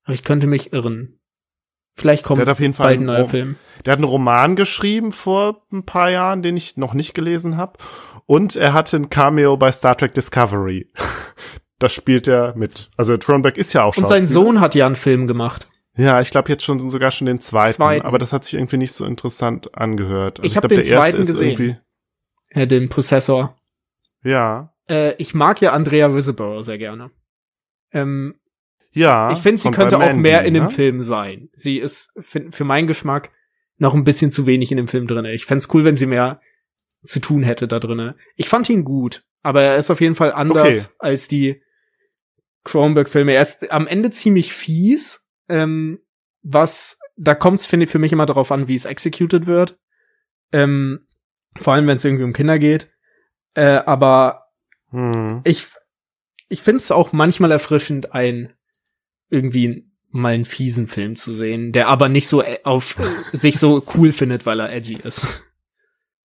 Aber ich könnte mich irren. Vielleicht kommt Der auf jeden Fall bald ein einen neuer Rom- Film. Der hat einen Roman geschrieben vor ein paar Jahren, den ich noch nicht gelesen habe. Und er hatte ein Cameo bei Star Trek Discovery. Das spielt er mit. Also Cronenberg ist ja auch schon. Und sein Sohn hat ja einen Film gemacht. Ja, ich glaube jetzt schon sogar schon den zweiten, Zweiten. Aber das hat sich irgendwie nicht so interessant angehört. Also Ich hab glaub, den der erste zweiten ist gesehen. irgendwie- Äh, den Possessor. Ja. Äh, ich mag ja Andrea Riseborough sehr gerne. Ähm, Ja. Ich finde, sie könnte auch mehr in dem ne? Film sein. Sie ist für meinen Geschmack noch ein bisschen zu wenig in dem Film drinne. Ich fände cool, wenn sie mehr zu tun hätte da drinne. Ich fand ihn gut, aber er ist auf jeden Fall anders okay. als die Cronenberg-Filme. Er ist am Ende ziemlich fies, ähm, was, da kommt's, finde ich, für mich immer darauf an, wie es executed wird. Ähm, vor allem, wenn es irgendwie um Kinder geht. Äh, aber hm. ich, ich finde es auch manchmal erfrischend, ein irgendwie mal einen fiesen Film zu sehen, der aber nicht so äh, auf sich so cool findet, weil er edgy ist.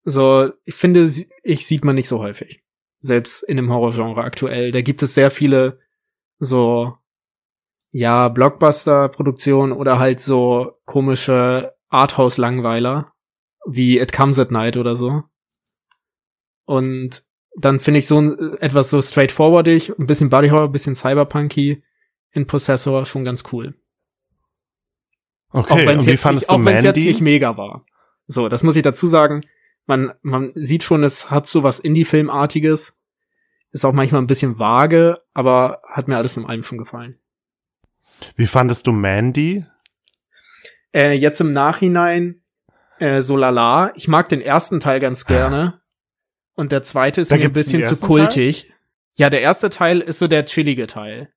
So, ich finde, ich sieht man nicht so häufig. Selbst in dem Horrorgenre aktuell. Da gibt es sehr viele so, ja, Blockbuster-Produktionen oder halt so komische Arthouse-Langweiler, wie It Comes at Night oder so. Und dann finde ich so ein, etwas so straightforwardig, ein bisschen Body Horror, ein bisschen Cyberpunky in Possessor schon ganz cool. Okay, auch und wie fandest nicht? Auch wenn es jetzt nicht mega war. So, das muss ich dazu sagen. Man, man sieht schon, es hat so was Indie-Filmartiges. Ist auch manchmal ein bisschen vage, aber hat mir alles in allem schon gefallen. Wie fandest du Mandy? Äh, jetzt im Nachhinein äh, so lala. Ich mag den ersten Teil ganz gerne. Und der zweite ist da mir ein bisschen zu kultig. Teil? Ja, der erste Teil ist so der chillige Teil.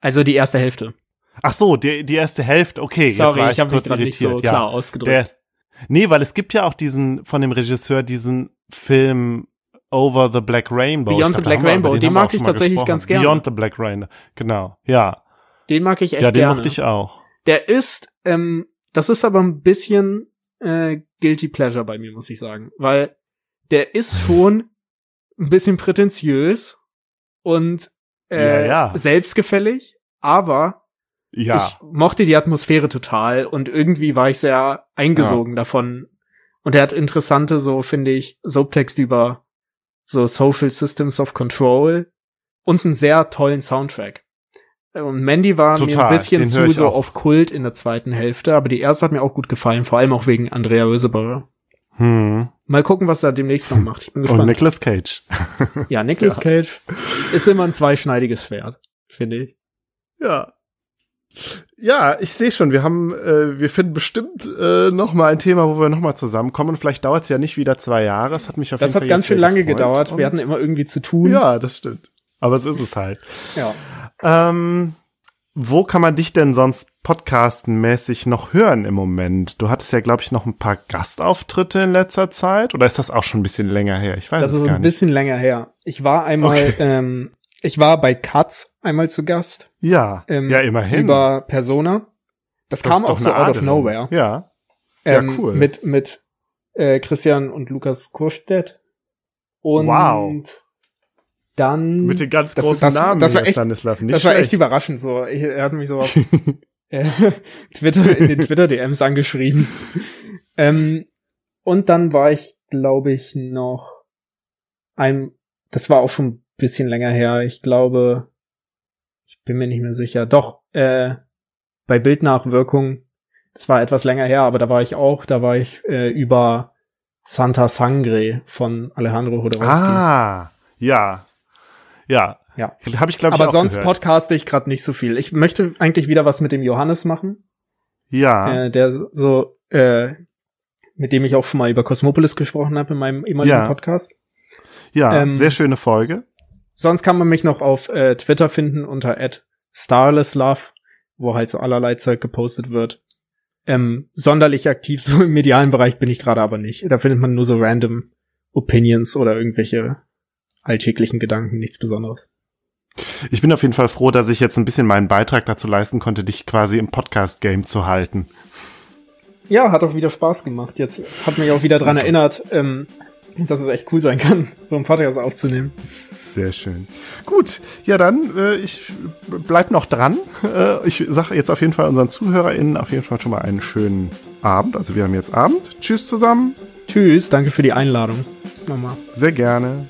Also die erste Hälfte. Ach so, die, die erste Hälfte, okay. Sorry, jetzt war ich, ich habe mich gerade nicht so ja. klar ausgedrückt. Der, nee, weil es gibt ja auch diesen, von dem Regisseur, diesen Film Over the Black Rainbow. Beyond the Black Rainbow, den, den mag ich tatsächlich gesprochen. ganz gerne. Beyond the Black Rainbow, genau, ja. Den mag ich echt gerne. Ja, den gerne. mochte ich auch. Der ist, ähm, das ist aber ein bisschen äh, Guilty Pleasure bei mir, muss ich sagen. Weil der ist schon ein bisschen prätentiös und äh, ja, ja. selbstgefällig, aber ja. ich mochte die Atmosphäre total und irgendwie war ich sehr eingesogen davon. Und er hat interessante, so finde ich, Subtext über so Social Systems of Control und einen sehr tollen Soundtrack. Und Mandy war Total, mir ein bisschen zu so auch. auf Kult in der zweiten Hälfte, aber die erste hat mir auch gut gefallen, vor allem auch wegen Andrea Röseberer. Hm. Mal gucken, was er demnächst noch macht. Ich bin gespannt. Und Nicolas Cage. ja, Nicolas ja. Cage ist immer ein zweischneidiges Schwert, finde ich. Ja. Ja, ich sehe schon, wir haben, äh, wir finden bestimmt äh, noch mal ein Thema, wo wir noch mal zusammenkommen. Vielleicht dauert es ja nicht wieder zwei Jahre. Das hat mich auf das jeden Fall Das hat ganz schön lange gedauert. Wir hatten immer irgendwie zu tun. Ja, das stimmt. Aber so ist es halt. Ja. Ähm, wo kann man dich denn sonst podcastenmäßig noch hören im Moment? Du hattest ja, glaube ich, noch ein paar Gastauftritte in letzter Zeit. Oder ist das auch schon ein bisschen länger her? Ich weiß das es gar nicht. Das ist ein bisschen länger her. Ich war einmal, okay. ähm, ich war bei Katz einmal zu Gast. Ja, ähm, ja, immerhin. Über Persona. Das, das kam auch so out of nowhere. Ja. Ähm, ja, cool. Mit, mit äh, Christian und Lukas Kurstedt. Und wow dann mit den ganz großen das, das, Namen das war echt, Stanislav, nicht Das war schlecht. echt überraschend so. Er hat mich so auf äh, Twitter in den Twitter DMs angeschrieben. ähm, und dann war ich, glaube ich, noch ein das war auch schon ein bisschen länger her. Ich glaube, ich bin mir nicht mehr sicher. Doch, äh, bei Bildnachwirkung, das war etwas länger her, aber da war ich auch, da war ich äh, über Santa Sangre von Alejandro Jodorowsky. Ah, ja, ja. Ja. Habe ich, glaube ich, Aber sonst gehört. podcaste ich gerade nicht so viel. Ich möchte eigentlich wieder was mit dem Johannes machen. Ja. Äh, der so, äh, mit dem ich auch schon mal über Cosmopolis gesprochen habe in meinem ehemaligen ja. Podcast. Ja, ähm, sehr schöne Folge. Sonst kann man mich noch auf äh, Twitter finden unter @starlesslove, wo halt so allerlei Zeug gepostet wird. Ähm, sonderlich aktiv so im medialen Bereich bin ich gerade aber nicht. Da findet man nur so random Opinions oder irgendwelche alltäglichen Gedanken, nichts Besonderes. Ich bin auf jeden Fall froh, dass ich jetzt ein bisschen meinen Beitrag dazu leisten konnte, dich quasi im Podcast-Game zu halten. Ja, hat auch wieder Spaß gemacht. Jetzt hat mich auch wieder dran erinnert, ähm, dass es echt cool sein kann, so einen Podcast aufzunehmen. Sehr schön. Gut, ja dann, äh, ich bleib noch dran. Äh, ich sage jetzt auf jeden Fall unseren ZuhörerInnen auf jeden Fall schon mal einen schönen Abend. Also wir haben jetzt Abend. Tschüss zusammen. Tschüss, danke für die Einladung. Nochmal. Sehr gerne.